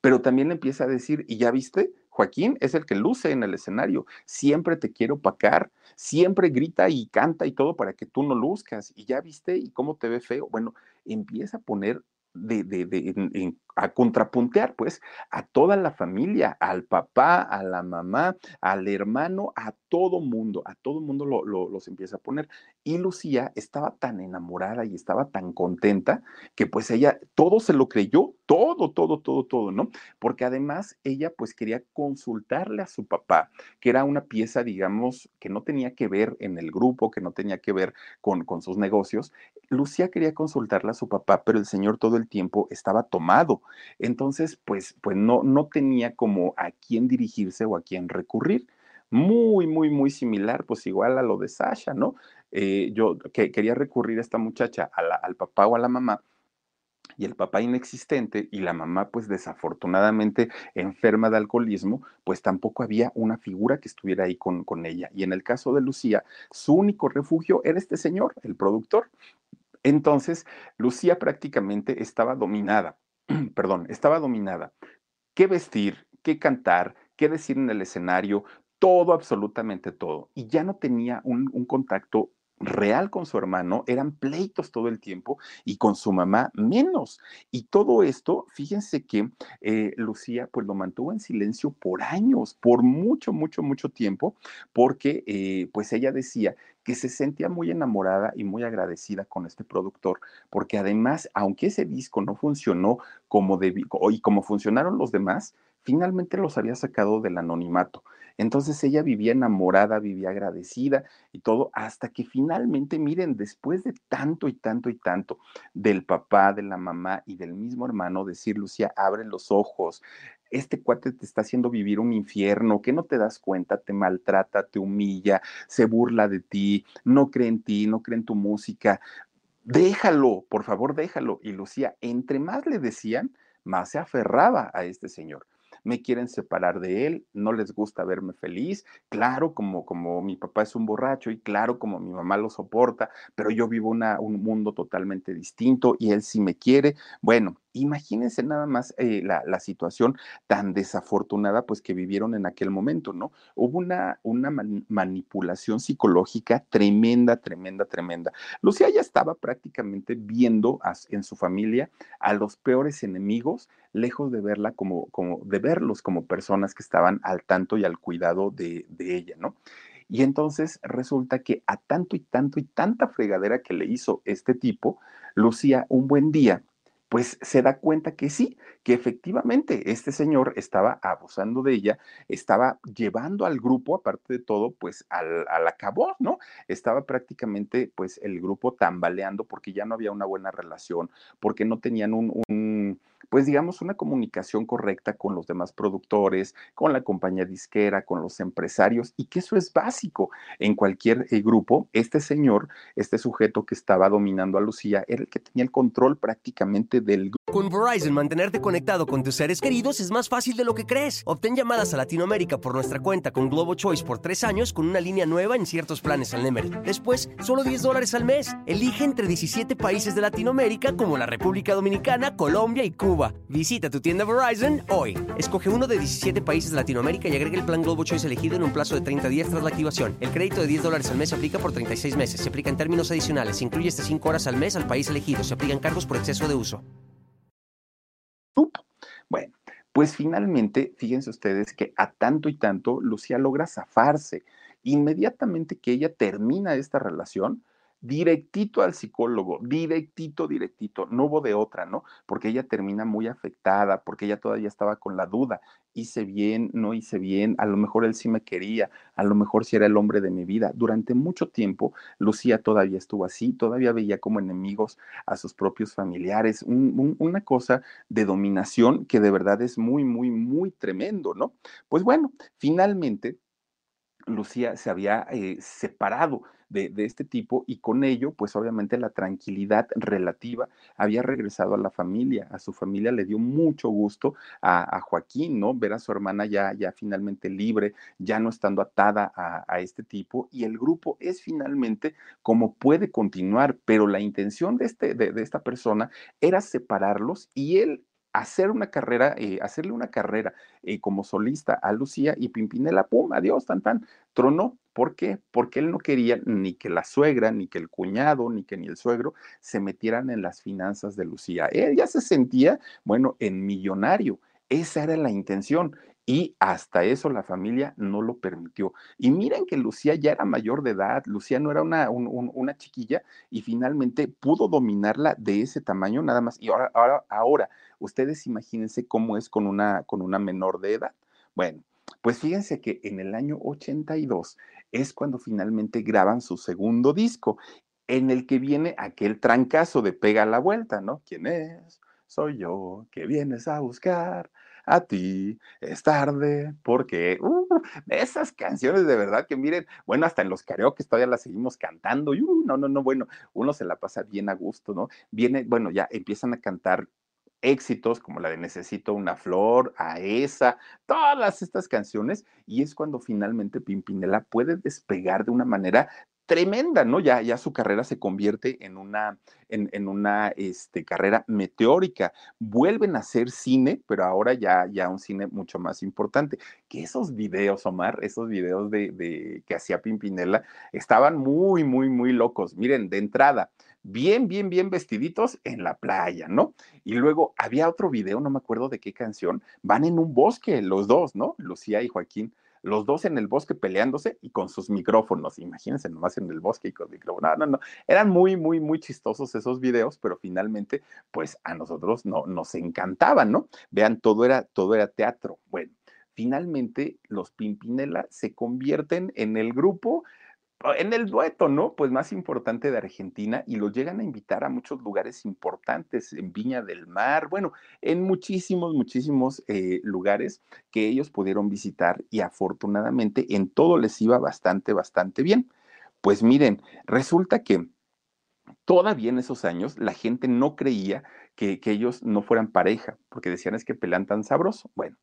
Pero también le empieza a decir, ¿y ya viste? Joaquín es el que luce en el escenario, siempre te quiere opacar, siempre grita y canta y todo para que tú no luzcas. Y ya viste, ¿y cómo te ve feo? Bueno, empieza a poner de, de, de a contrapuntear, pues, a toda la familia, al papá, a la mamá, al hermano, a todo mundo, a todo mundo lo, los empieza a poner. Y Lucía estaba tan enamorada y estaba tan contenta que pues ella todo se lo creyó, todo, todo, todo, todo, ¿no? Porque además ella pues quería consultarle a su papá, que era una pieza, digamos, que no tenía que ver en el grupo, que no tenía que ver con, con sus negocios. Lucía quería consultarle a su papá, pero el señor todo el tiempo estaba tomado entonces, pues, pues no, no tenía como a quién dirigirse o a quién recurrir. Muy, muy, muy similar, pues igual a lo de Sasha, ¿no? Eh, yo que, quería recurrir a esta muchacha, al papá o a la mamá, y el papá inexistente y la mamá pues desafortunadamente enferma de alcoholismo, pues tampoco había una figura que estuviera ahí con, con, ella. Y en el caso de Lucía, su único refugio era este señor, el productor. Entonces, Lucía prácticamente estaba dominada perdón, estaba dominada. ¿Qué vestir? ¿Qué cantar? ¿Qué decir en el escenario? Todo, absolutamente todo. Y ya no tenía un, contacto real con su hermano, eran pleitos todo el tiempo y con su mamá menos. Y todo esto, fíjense que eh, Lucía pues lo mantuvo en silencio por años, por mucho, mucho, mucho tiempo, porque eh, pues ella decía que se sentía muy enamorada y muy agradecida con este productor, porque además, aunque ese disco no funcionó como y como funcionaron los demás, finalmente los había sacado del anonimato. Entonces ella vivía enamorada, vivía agradecida y todo, hasta que finalmente, miren, después de tanto y tanto y tanto del papá, de la mamá y del mismo hermano, decir, Lucía, abre los ojos, este cuate te está haciendo vivir un infierno, que no te das cuenta, te maltrata, te humilla, se burla de ti, no cree en ti, no cree en tu música. Déjalo, por favor, déjalo. Y Lucía, entre más le decían, más se aferraba a este señor me quieren separar de él, no les gusta verme feliz, claro, como, como mi papá es un borracho y claro, como mi mamá lo soporta, pero yo vivo una, un mundo totalmente distinto y él sí me quiere. Bueno, imagínense nada más eh, la, la, situación tan desafortunada pues que vivieron en aquel momento, ¿no? Hubo una, una manipulación psicológica tremenda, tremenda, tremenda. Lucía ya estaba prácticamente viendo en su familia a los peores enemigos, lejos de verla como, como, de verlos como personas que estaban al tanto y al cuidado de, de ella, ¿no? Y entonces resulta que a tanto y tanto y tanta fregadera que le hizo este tipo, Lucía un buen día pues se da cuenta que sí, que efectivamente este señor estaba abusando de ella, estaba llevando al grupo, aparte de todo, pues al, al acabó, ¿no? Estaba prácticamente pues el grupo tambaleando porque ya no había una buena relación, porque no tenían un, un pues digamos, una comunicación correcta con los demás productores, con la compañía disquera, con los empresarios, y que eso es básico en cualquier eh, grupo. Este señor, este sujeto que estaba dominando a Lucía, era el que tenía el control prácticamente del grupo. Con Verizon, mantenerte conectado con tus seres queridos es más fácil de lo que crees. Obtén llamadas a Latinoamérica por nuestra cuenta con Globo Choice por tres años con una línea nueva en ciertos planes al Nemery. Después, solo 10 dólares al mes. Elige entre 17 países de Latinoamérica como la República Dominicana, Colombia y Cuba. Visita tu tienda Verizon hoy. Escoge uno de 17 países de Latinoamérica y agrega el plan Globo Choice elegido en un plazo de 30 días tras la activación. El crédito de 10 dólares al mes se aplica por 36 meses. Se aplica en términos adicionales. Se incluye hasta 5 horas al mes al país elegido. Se aplican cargos por exceso de uso. Bueno, pues finalmente, fíjense ustedes que a tanto y tanto Lucía logra zafarse. Inmediatamente que ella termina esta relación, directito al psicólogo, directito, directito, no hubo de otra, ¿no? Porque ella termina muy afectada, porque ella todavía estaba con la duda, hice bien, no hice bien, a lo mejor él sí me quería, a lo mejor sí era el hombre de mi vida. Durante mucho tiempo, Lucía todavía estuvo así, todavía veía como enemigos a sus propios familiares, una cosa de dominación que de verdad es muy, muy, muy tremendo, ¿no? Pues bueno, finalmente, Lucía se había eh, separado de, este tipo y con ello, pues obviamente la tranquilidad relativa había regresado a la familia, a su familia le dio mucho gusto a, a Joaquín, ¿no? Ver a su hermana ya, ya finalmente libre, ya no estando atada a, a este tipo y el grupo es finalmente como puede continuar, pero la intención de, este, de, de esta persona era separarlos y él hacer una carrera, eh, hacerle una carrera eh, como solista a Lucía y Pimpinela, pum, adiós, tan tan, tronó. ¿Por qué? Porque él no quería ni que la suegra, ni que el cuñado, ni que ni el suegro se metieran en las finanzas de Lucía. Él ya se sentía, bueno, en millonario. Esa era la intención. Y hasta eso la familia no lo permitió. Y miren que Lucía ya era mayor de edad, Lucía no era una, un, un, una chiquilla y finalmente pudo dominarla de ese tamaño nada más. Y ahora, ahora, ahora, ustedes imagínense cómo es con una, con una menor de edad. Bueno, pues fíjense que en el año 82 es cuando finalmente graban su segundo disco, en el que viene aquel trancazo de pega la vuelta, ¿no? ¿Quién es? Soy yo, que vienes a buscar a ti, es tarde, porque uh, esas canciones de verdad que miren, bueno, hasta en los karaoke todavía las seguimos cantando, uh, no, no, no, bueno, uno se la pasa bien a gusto, ¿no? Viene, bueno, ya empiezan a cantar éxitos como la de Necesito una flor, a esa, todas estas canciones, y es cuando finalmente Pimpinela puede despegar de una manera tremenda, ¿no? Ya, ya su carrera se convierte en una, en, una este, carrera meteórica. Vuelven a hacer cine, pero ahora ya, ya un cine mucho más importante. Que esos videos, Omar, esos videos de, de que hacía Pimpinela, estaban muy, muy, muy locos. Miren, de entrada, bien, bien, bien vestiditos en la playa, ¿no? Y luego había otro video, no me acuerdo de qué canción, van en un bosque los dos, ¿no? Lucía y Joaquín los dos en el bosque peleándose y con sus micrófonos. Imagínense nomás en el bosque y con micrófonos. No, no, no. Eran muy, muy, muy chistosos esos videos, pero finalmente, pues a nosotros no, nos encantaban, ¿no? Vean, todo era, todo era teatro. Bueno, finalmente los Pimpinela se convierten en el grupo en el dueto, ¿no? Pues más importante de Argentina y lo llegan a invitar a muchos lugares importantes, en Viña del Mar, bueno, en muchísimos, muchísimos eh, lugares que ellos pudieron visitar y afortunadamente en todo les iba bastante, bastante bien. Pues miren, resulta que todavía en esos años la gente no creía que, que ellos no fueran pareja, porque decían es que pelan tan sabroso. Bueno,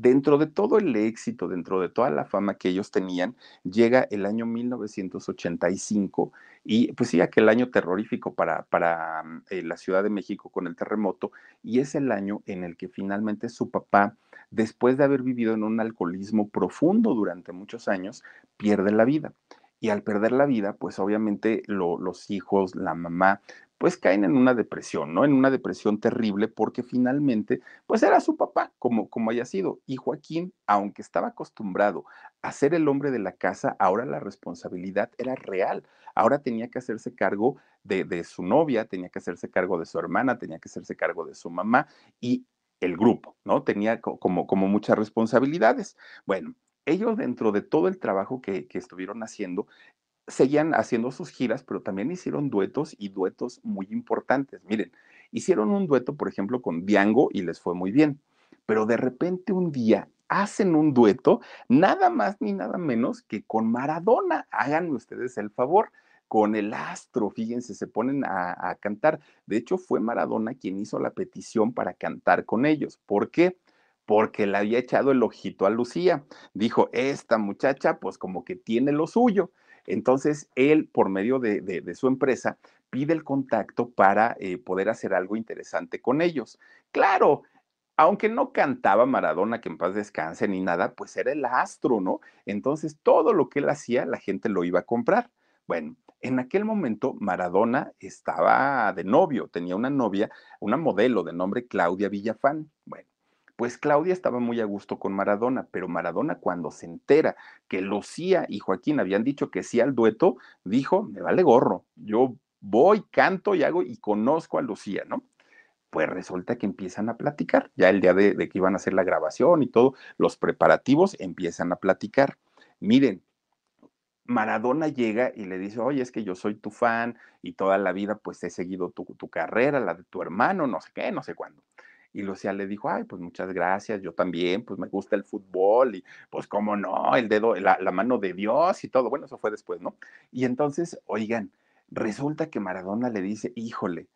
dentro de todo el éxito, dentro de toda la fama que ellos tenían, llega el año 1985 y pues sí, aquel año terrorífico para, para eh, la Ciudad de México con el terremoto y es el año en el que finalmente su papá, después de haber vivido en un alcoholismo profundo durante muchos años, pierde la vida. Y al perder la vida, pues obviamente lo, los hijos, la mamá, pues caen en una depresión, ¿no? En una depresión terrible porque finalmente, pues era su papá, como, como haya sido. Y Joaquín, aunque estaba acostumbrado a ser el hombre de la casa, ahora la responsabilidad era real. Ahora tenía que hacerse cargo de, de su novia, tenía que hacerse cargo de su hermana, tenía que hacerse cargo de su mamá y el grupo, ¿no? Tenía como, como muchas responsabilidades. Bueno, ellos dentro de todo el trabajo que, que, estuvieron haciendo, seguían haciendo sus giras, pero también hicieron duetos y duetos muy importantes. Miren, hicieron un dueto, por ejemplo, con Diango y les fue muy bien, pero de repente un día hacen un dueto, nada más ni nada menos que con Maradona. Háganme ustedes el favor con el astro, fíjense, se ponen a, a, cantar. De hecho, fue Maradona quien hizo la petición para cantar con ellos. ¿Por qué? Porque le había echado el ojito a Lucía. Dijo, esta muchacha, pues como que tiene lo suyo. Entonces, él, por medio de, su empresa, pide el contacto para eh, poder hacer algo interesante con ellos. Claro, aunque no cantaba Maradona, que en paz descanse ni nada, pues era el astro, ¿no? Entonces, todo lo que él hacía, la gente lo iba a comprar. Bueno, en aquel momento Maradona estaba de novio, tenía una novia, una modelo de nombre Claudia Villafán. Bueno, pues Claudia estaba muy a gusto con Maradona, pero Maradona cuando se entera que Lucía y Joaquín habían dicho que sí al dueto, dijo, me vale gorro, yo voy, canto y hago y conozco a Lucía, ¿no? Pues resulta que empiezan a platicar, ya el día de, que iban a hacer la grabación y todo, los preparativos empiezan a platicar. Miren, Maradona llega y le dice, oye, es que yo soy tu fan y toda la vida pues he seguido tu, tu, carrera, la de tu hermano, no sé qué, no sé cuándo. Y Lucía le dijo, ay, pues muchas gracias, yo también, pues me gusta el fútbol y pues cómo no, el dedo, la, mano de Dios y todo. Bueno, eso fue después, ¿no? Y entonces, oigan, resulta que Maradona le dice, híjole,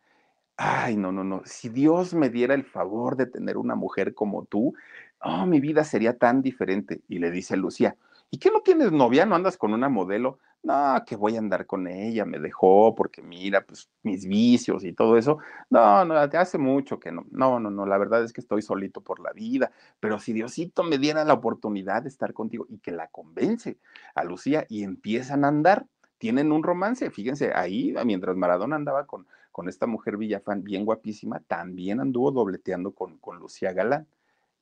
ay, no, no, no, si Dios me diera el favor de tener una mujer como tú, oh, mi vida sería tan diferente. Y le dice Lucía, ¿y qué no tienes novia? ¿No andas con una modelo? No, que voy a andar con ella, me dejó porque mira, pues mis vicios y todo eso. No, no, te hace mucho que no. No, no, no, la verdad es que estoy solito por la vida, pero si Diosito me diera la oportunidad de estar contigo y que la convence a Lucía y empiezan a andar, tienen un romance, fíjense, ahí mientras Maradona andaba con, con esta mujer Villafán bien guapísima, también anduvo dobleteando con, con Lucía Galán.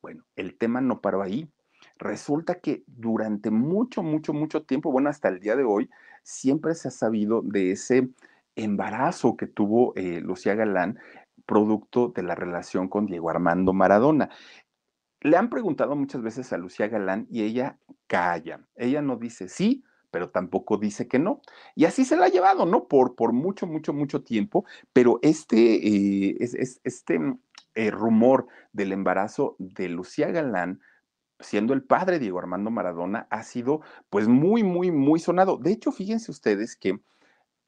Bueno, el tema no paró ahí Resulta que durante mucho, mucho, mucho tiempo, bueno, hasta el día de hoy, siempre se ha sabido de ese embarazo que tuvo eh, Lucía Galán, producto de la relación con Diego Armando Maradona. Le han preguntado muchas veces a Lucía Galán y ella calla. Ella no dice sí, pero tampoco dice que no. Y así se la ha llevado, ¿no? Por, por mucho, mucho, mucho tiempo, pero este, eh, es, este eh, rumor del embarazo de Lucía Galán siendo el padre Diego Armando Maradona, ha sido pues muy, muy, muy sonado. De hecho, fíjense ustedes que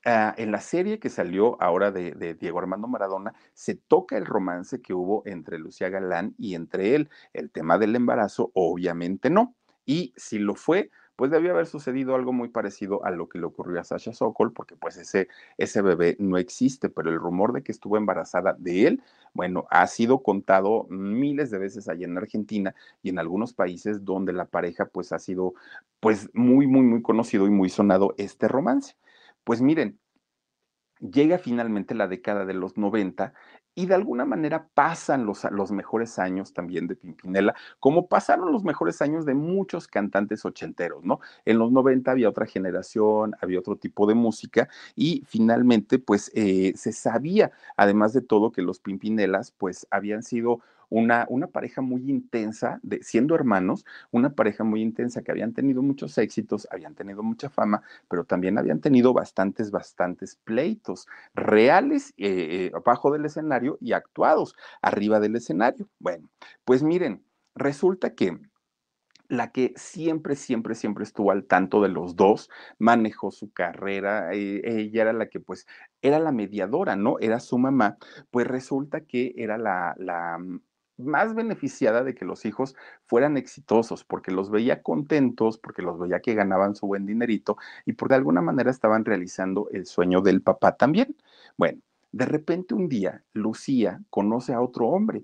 ah, en la serie que salió ahora de, Diego Armando Maradona, se toca el romance que hubo entre Lucía Galán y entre él. El tema del embarazo, obviamente no. Y si lo fue, pues debió haber sucedido algo muy parecido a lo que le ocurrió a Sasha Sokol, porque pues ese, ese bebé no existe, pero el rumor de que estuvo embarazada de él, bueno, ha sido contado miles de veces allá en Argentina y en algunos países donde la pareja pues ha sido pues muy, muy, muy conocido y muy sonado este romance. Pues miren, llega finalmente la década de los 90 y de alguna manera pasan los, los mejores años también de Pimpinela, como pasaron los mejores años de muchos cantantes ochenteros, ¿no? En los 90 había otra generación, había otro tipo de música y finalmente pues eh, se sabía, además de todo, que los Pimpinelas pues habían sido una, una pareja muy intensa, de, siendo hermanos, una pareja muy intensa que habían tenido muchos éxitos, habían tenido mucha fama, pero también habían tenido bastantes, bastantes pleitos reales eh, eh, abajo del escenario y actuados arriba del escenario. Bueno, pues miren, resulta que la que siempre, siempre, siempre estuvo al tanto de los dos, manejó su carrera, eh, ella era la que pues era la mediadora, ¿no? Era su mamá, pues resulta que era la, la más beneficiada de que los hijos fueran exitosos, porque los veía contentos, porque los veía que ganaban su buen dinerito y porque de alguna manera estaban realizando el sueño del papá también. Bueno, de repente un día Lucía conoce a otro hombre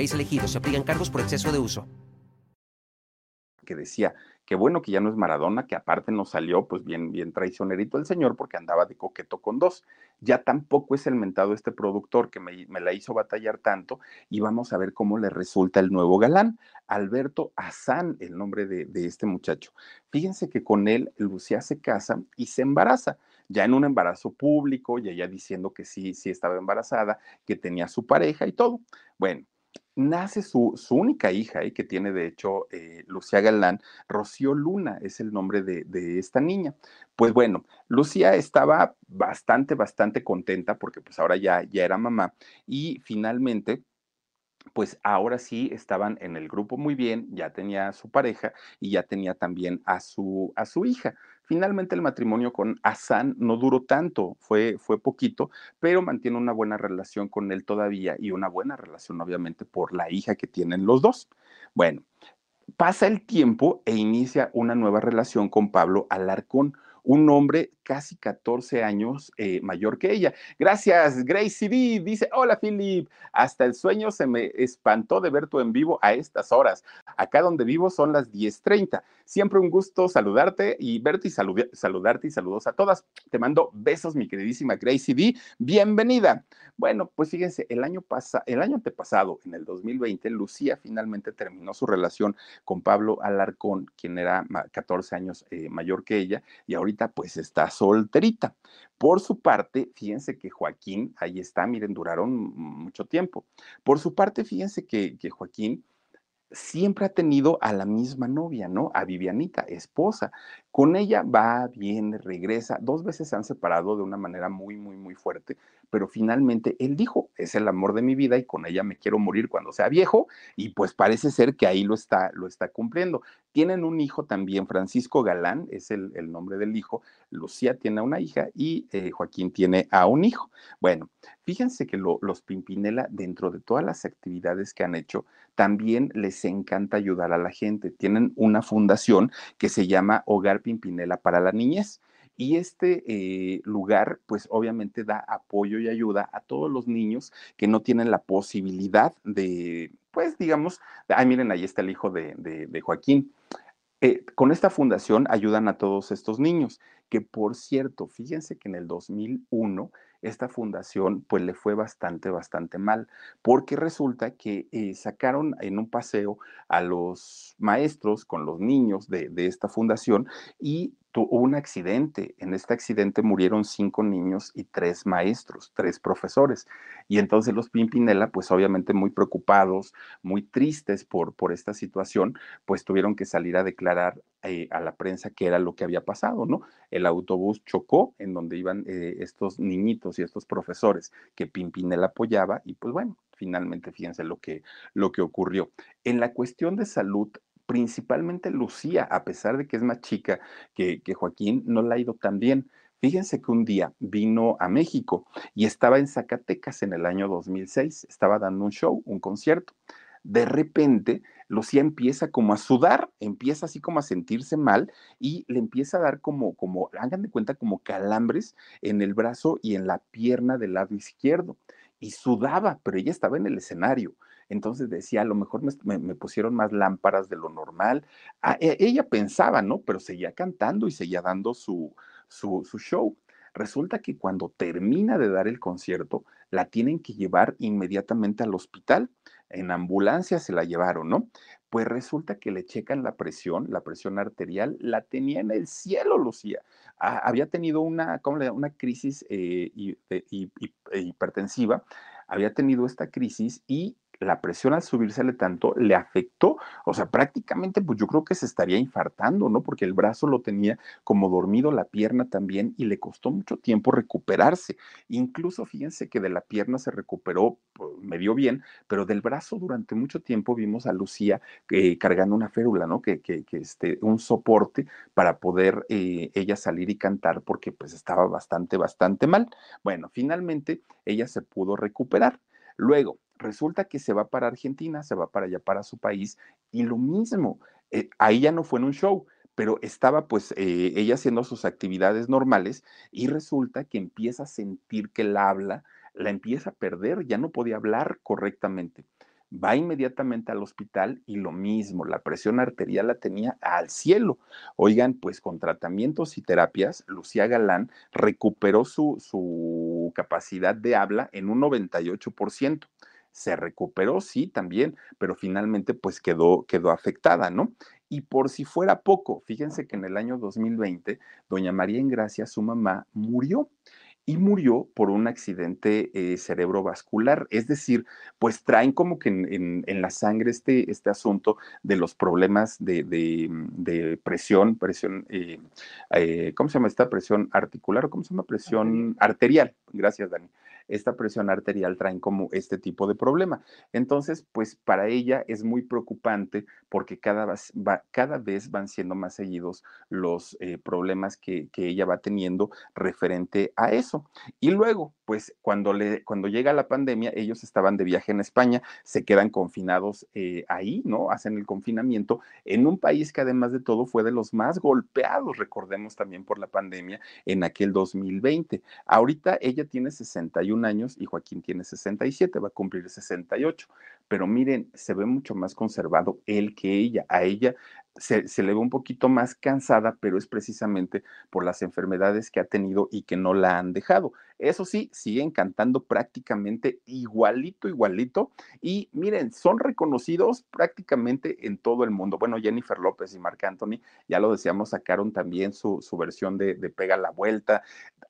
elegido. Se aplican cargos por exceso de uso. Que decía, que bueno que ya no es Maradona, que aparte no salió pues bien, bien traicionerito el señor porque andaba de coqueto con dos. Ya tampoco es el mentado este productor que me, la hizo batallar tanto y vamos a ver cómo le resulta el nuevo galán, Alberto Azán, el nombre de, de este muchacho. Fíjense que con él Lucía se casa y se embaraza ya en un embarazo público, y ella diciendo que sí, sí estaba embarazada, que tenía su pareja y todo. Bueno, nace su, su, única hija, y que tiene de hecho eh, Lucía Galán, Rocío Luna es el nombre de, de, esta niña. Pues bueno, Lucía estaba bastante, bastante contenta porque pues ahora ya, ya era mamá y finalmente pues ahora sí estaban en el grupo muy bien, ya tenía su pareja y ya tenía también a su, a su hija. Finalmente el matrimonio con Hassan no duró tanto, fue, fue poquito, pero mantiene una buena relación con él todavía y una buena relación obviamente por la hija que tienen los dos. Bueno, pasa el tiempo e inicia una nueva relación con Pablo Alarcón un hombre casi 14 años eh, mayor que ella. Gracias, Gracie D. Dice, hola Philip, hasta el sueño se me espantó de ver tu en vivo a estas horas. Acá donde vivo son las 10.30. Siempre un gusto saludarte y verte y saludarte y saludos a todas. Te mando besos, mi queridísima Gracie D. Bienvenida. Bueno, pues fíjense, el año, pasado, el año antepasado, en el 2020, Lucía finalmente terminó su relación con Pablo Alarcón, quien era 14 años eh, mayor que ella, y ahorita pues está solterita. Por su parte, fíjense que Joaquín, ahí está, miren, duraron mucho tiempo. Por su parte, fíjense que, que Joaquín siempre ha tenido a la misma novia, ¿no? A Vivianita, esposa. Con ella va, viene, regresa. Dos veces se han separado de una manera muy, muy, muy fuerte, pero finalmente él dijo, es el amor de mi vida y con ella me quiero morir cuando sea viejo y pues parece ser que ahí lo está, lo está cumpliendo. Tienen un hijo también, Francisco Galán, es el, nombre del hijo, Lucía tiene una hija y eh, Joaquín tiene a un hijo. Bueno, fíjense que los Pimpinela, dentro de todas las actividades que han hecho, también les encanta ayudar a la gente. Tienen una fundación que se llama Hogar Pimpinela para la Niñez. Y este eh, lugar, pues obviamente da apoyo y ayuda a todos los niños que no tienen la posibilidad de, pues digamos, ay, miren, ahí está el hijo de, Joaquín. Eh, con esta fundación ayudan a todos estos niños, que por cierto, fíjense que en el 2001 esta fundación pues le fue bastante, bastante mal, porque resulta que eh, sacaron en un paseo a los maestros con los niños de, de esta fundación y hubo un accidente. En este accidente murieron cinco niños y tres maestros, tres profesores. Y entonces los Pimpinela, pues obviamente muy preocupados, muy tristes por, por esta situación, pues tuvieron que salir a declarar eh, a la prensa qué era lo que había pasado, ¿no? El autobús chocó en donde iban eh, estos niñitos y estos profesores que Pimpinela apoyaba y pues bueno, finalmente fíjense lo que, lo que ocurrió. En la cuestión de salud, principalmente Lucía, a pesar de que es más chica que, Joaquín, no la ha ido tan bien. Fíjense que un día vino a México y estaba en Zacatecas en el año 2006, estaba dando un show, un concierto. De repente, Lucía empieza como a sudar, empieza así como a sentirse mal y le empieza a dar como, como, hagan de cuenta, como calambres en el brazo y en la pierna del lado izquierdo. Y sudaba, pero ella estaba en el escenario. Entonces decía, a lo mejor me, pusieron más lámparas de lo normal. Ah, e, ella pensaba, ¿no? Pero seguía cantando y seguía dando su, show. Resulta que cuando termina de dar el concierto, la tienen que llevar inmediatamente al hospital. En ambulancia se la llevaron, ¿no? Pues resulta que le checan la presión, la presión arterial, la tenía en el cielo, Lucía. Ah, había tenido una, ¿cómo le una crisis eh, hipertensiva, había tenido esta crisis y la presión al subírsele tanto le afectó, o sea, prácticamente pues yo creo que se estaría infartando, ¿no? Porque el brazo lo tenía como dormido, la pierna también, y le costó mucho tiempo recuperarse. Incluso fíjense que de la pierna se recuperó pues, medio bien, pero del brazo durante mucho tiempo vimos a Lucía eh, cargando una férula, ¿no? Que, que, este, un soporte para poder eh, ella salir y cantar porque pues estaba bastante, bastante mal. Bueno, finalmente ella se pudo recuperar. Luego, resulta que se va para Argentina, se va para allá, para su país, y lo mismo, eh, ahí ya no fue en un show, pero estaba pues eh, ella haciendo sus actividades normales y resulta que empieza a sentir que la habla, la empieza a perder, ya no podía hablar correctamente. Va inmediatamente al hospital y lo mismo, la presión arterial la tenía al cielo. Oigan, pues con tratamientos y terapias, Lucía Galán recuperó su, su capacidad de habla en un 98% se recuperó, sí, también, pero finalmente pues quedó, quedó afectada, ¿no? Y por si fuera poco, fíjense que en el año 2020, doña María Ingracia, su mamá, murió y murió por un accidente eh, cerebrovascular. Es decir, pues traen como que en, la sangre este, este asunto de los problemas de, de, presión, presión, eh, eh, ¿cómo se llama esta presión articular o cómo se llama presión arterial? Gracias, Dani esta presión arterial traen como este tipo de problema. Entonces, pues para ella es muy preocupante porque cada vez, cada vez van siendo más seguidos los eh, problemas que, ella va teniendo referente a eso. Y luego, pues cuando, le, cuando llega la pandemia, ellos estaban de viaje en España, se quedan confinados eh, ahí, ¿no? Hacen el confinamiento en un país que además de todo fue de los más golpeados, recordemos también por la pandemia, en aquel 2020. Ahorita ella tiene 61 años y Joaquín tiene 67, va a cumplir 68. Pero miren, se ve mucho más conservado él que ella. A ella se, le ve un poquito más cansada, pero es precisamente por las enfermedades que ha tenido y que no la han dejado. Eso sí, siguen cantando prácticamente igualito, igualito. Y miren, son reconocidos prácticamente en todo el mundo. Bueno, Jennifer López y Marc Anthony, ya lo decíamos, sacaron también su, versión de, de Pega la Vuelta,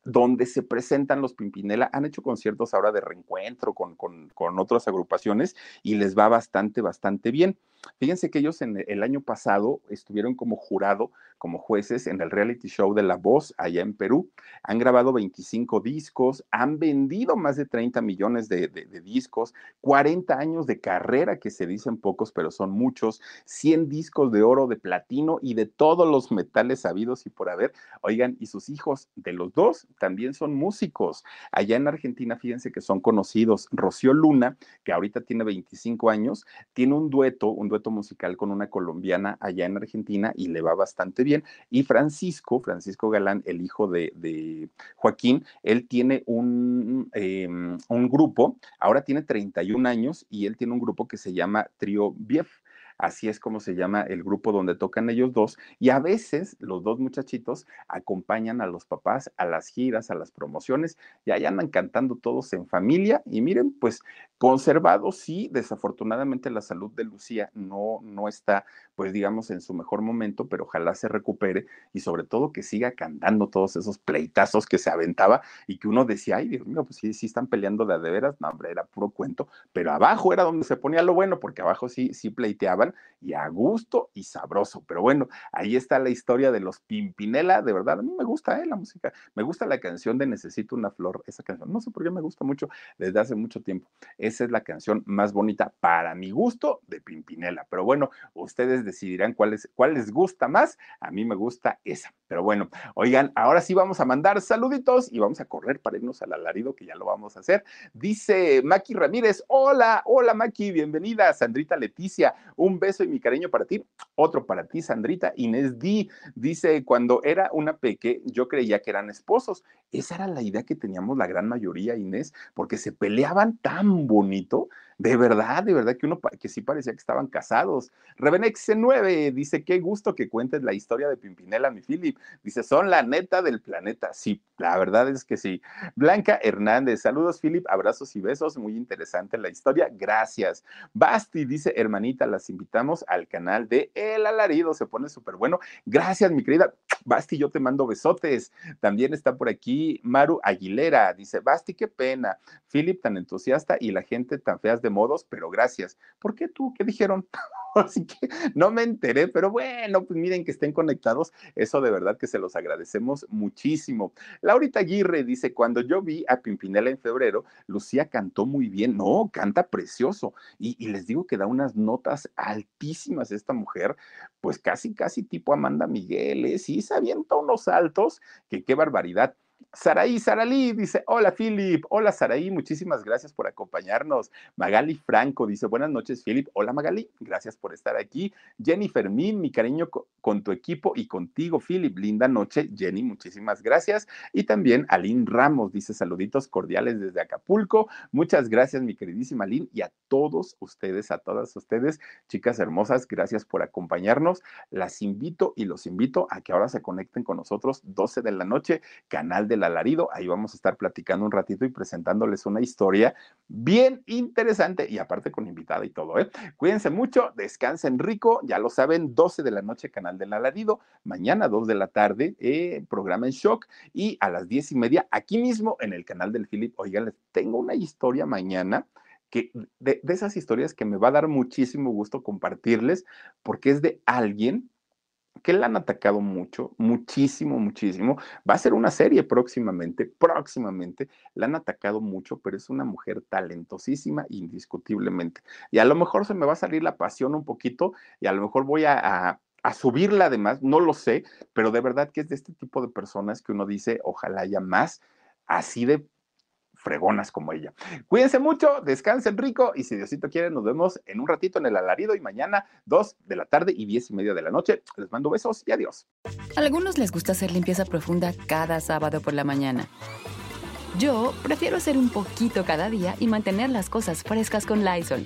donde se presentan los Pimpinela. Han hecho conciertos ahora de reencuentro con, con, con otras agrupaciones y les va bastante, bastante bien. Fíjense que ellos en el año pasado estuvieron como jurado, como jueces en el reality show de La Voz allá en Perú. Han grabado 25 discos, han vendido más de 30 millones de, discos, 40 años de carrera, que se dicen pocos, pero son muchos, 100 discos de oro, de platino y de todos los metales sabidos y por haber. Oigan, y sus hijos de los dos también son músicos. Allá en Argentina, fíjense que son conocidos. Rocío Luna, que ahorita tiene 25 años, tiene un dueto, un dueto musical con una colombiana allá en Argentina y le va bastante bien. Y Francisco, Francisco Galán, el hijo de, Joaquín, él tiene un, em, un grupo, ahora tiene 31 años y él tiene un grupo que se llama Trio Bief así es como se llama el grupo donde tocan ellos dos, y a veces los dos muchachitos acompañan a los papás a las giras, a las promociones, y ahí andan cantando todos en familia, y miren, pues conservados, sí, desafortunadamente la salud de Lucía no, no está, pues digamos, en su mejor momento, pero ojalá se recupere y sobre todo que siga cantando todos esos pleitazos que se aventaba y que uno decía, ay, Dios mío, pues sí, sí están peleando de de veras, no, hombre, era puro cuento, pero abajo era donde se ponía lo bueno, porque abajo sí, sí pleiteaban y a gusto y sabroso. Pero bueno, ahí está la historia de los Pimpinela, de verdad, a mí me gusta eh, la música, me gusta la canción de Necesito una flor, esa canción, no sé por qué me gusta mucho desde hace mucho tiempo. Esa es la canción más bonita para mi gusto de Pimpinela, pero bueno, ustedes decidirán cuál, cuál les gusta más, a mí me gusta esa. Pero bueno, oigan, ahora sí vamos a mandar saluditos y vamos a correr para irnos al alarido, que ya lo vamos a hacer. Dice Maki Ramírez, hola, hola Maki, bienvenida, Sandrita Leticia, un beso y mi cariño para ti. Otro para ti, Sandrita. Inés Di dice, cuando era una peque, yo creía que eran esposos. Esa era la idea que teníamos la gran mayoría, Inés, porque se peleaban tan bonito de verdad, de verdad que uno que sí parecía que estaban casados. Revenex 9 dice, qué gusto que cuentes la historia de Pimpinela, mi Philip. Dice, son la neta del planeta. Sí, la verdad es que sí. Blanca Hernández, saludos Philip, abrazos y besos. Muy interesante la historia. Gracias. Basti dice, hermanita, las invitamos al canal de El Alarido. Se pone súper bueno. Gracias, mi querida. Basti, yo te mando besotes. También está por aquí Maru Aguilera. Dice, Basti, qué pena. Philip tan entusiasta y la gente tan feas de modos, pero gracias. ¿Por qué tú? ¿Qué dijeron? Así que no me enteré, pero bueno, pues miren que estén conectados. Eso de verdad que se los agradecemos muchísimo. Laurita Aguirre dice, cuando yo vi a Pimpinela en febrero, Lucía cantó muy bien. No, canta precioso. Y, les digo que da unas notas altísimas esta mujer, pues casi, casi tipo Amanda Miguel, ¿eh? Sí, se avienta unos altos, que qué barbaridad. Saraí Saralí dice, hola Philip, hola Saraí, muchísimas gracias por acompañarnos. Magali Franco dice, buenas noches Philip, hola Magali, gracias por estar aquí. Jenny Fermín, mi cariño con tu equipo y contigo Philip, linda noche. Jenny, muchísimas gracias. Y también Aline Ramos dice, saluditos cordiales desde Acapulco. Muchas gracias mi queridísima Aline y a todos ustedes, a todas ustedes, chicas hermosas, gracias por acompañarnos. Las invito y los invito a que ahora se conecten con nosotros 12 de la noche, canal del alarido. Ahí vamos a estar platicando un ratito y presentándoles una historia bien interesante y aparte con invitada y todo. ¿eh? Cuídense mucho, descansen rico, ya lo saben, 12 de la noche, canal del alarido. Mañana, 2 de la tarde, eh, programa en shock y a las 10 y media, aquí mismo en el canal del Philip. Oigan, les tengo una historia mañana que de, de, esas historias que me va a dar muchísimo gusto compartirles, porque es de alguien que la han atacado mucho, muchísimo, muchísimo. Va a ser una serie próximamente, próximamente. La han atacado mucho, pero es una mujer talentosísima, indiscutiblemente. Y a lo mejor se me va a salir la pasión un poquito y a lo mejor voy a, a subirla además, no lo sé, pero de verdad que es de este tipo de personas que uno dice, ojalá haya más así de fregonas como ella. Cuídense mucho, descansen rico y si Diosito quiere, nos vemos en un ratito en el alarido y mañana 2 de la tarde y 10 y media de la noche. Les mando besos y adiós. A algunos les gusta hacer limpieza profunda cada sábado por la mañana. Yo prefiero hacer un poquito cada día y mantener las cosas frescas con Lysol.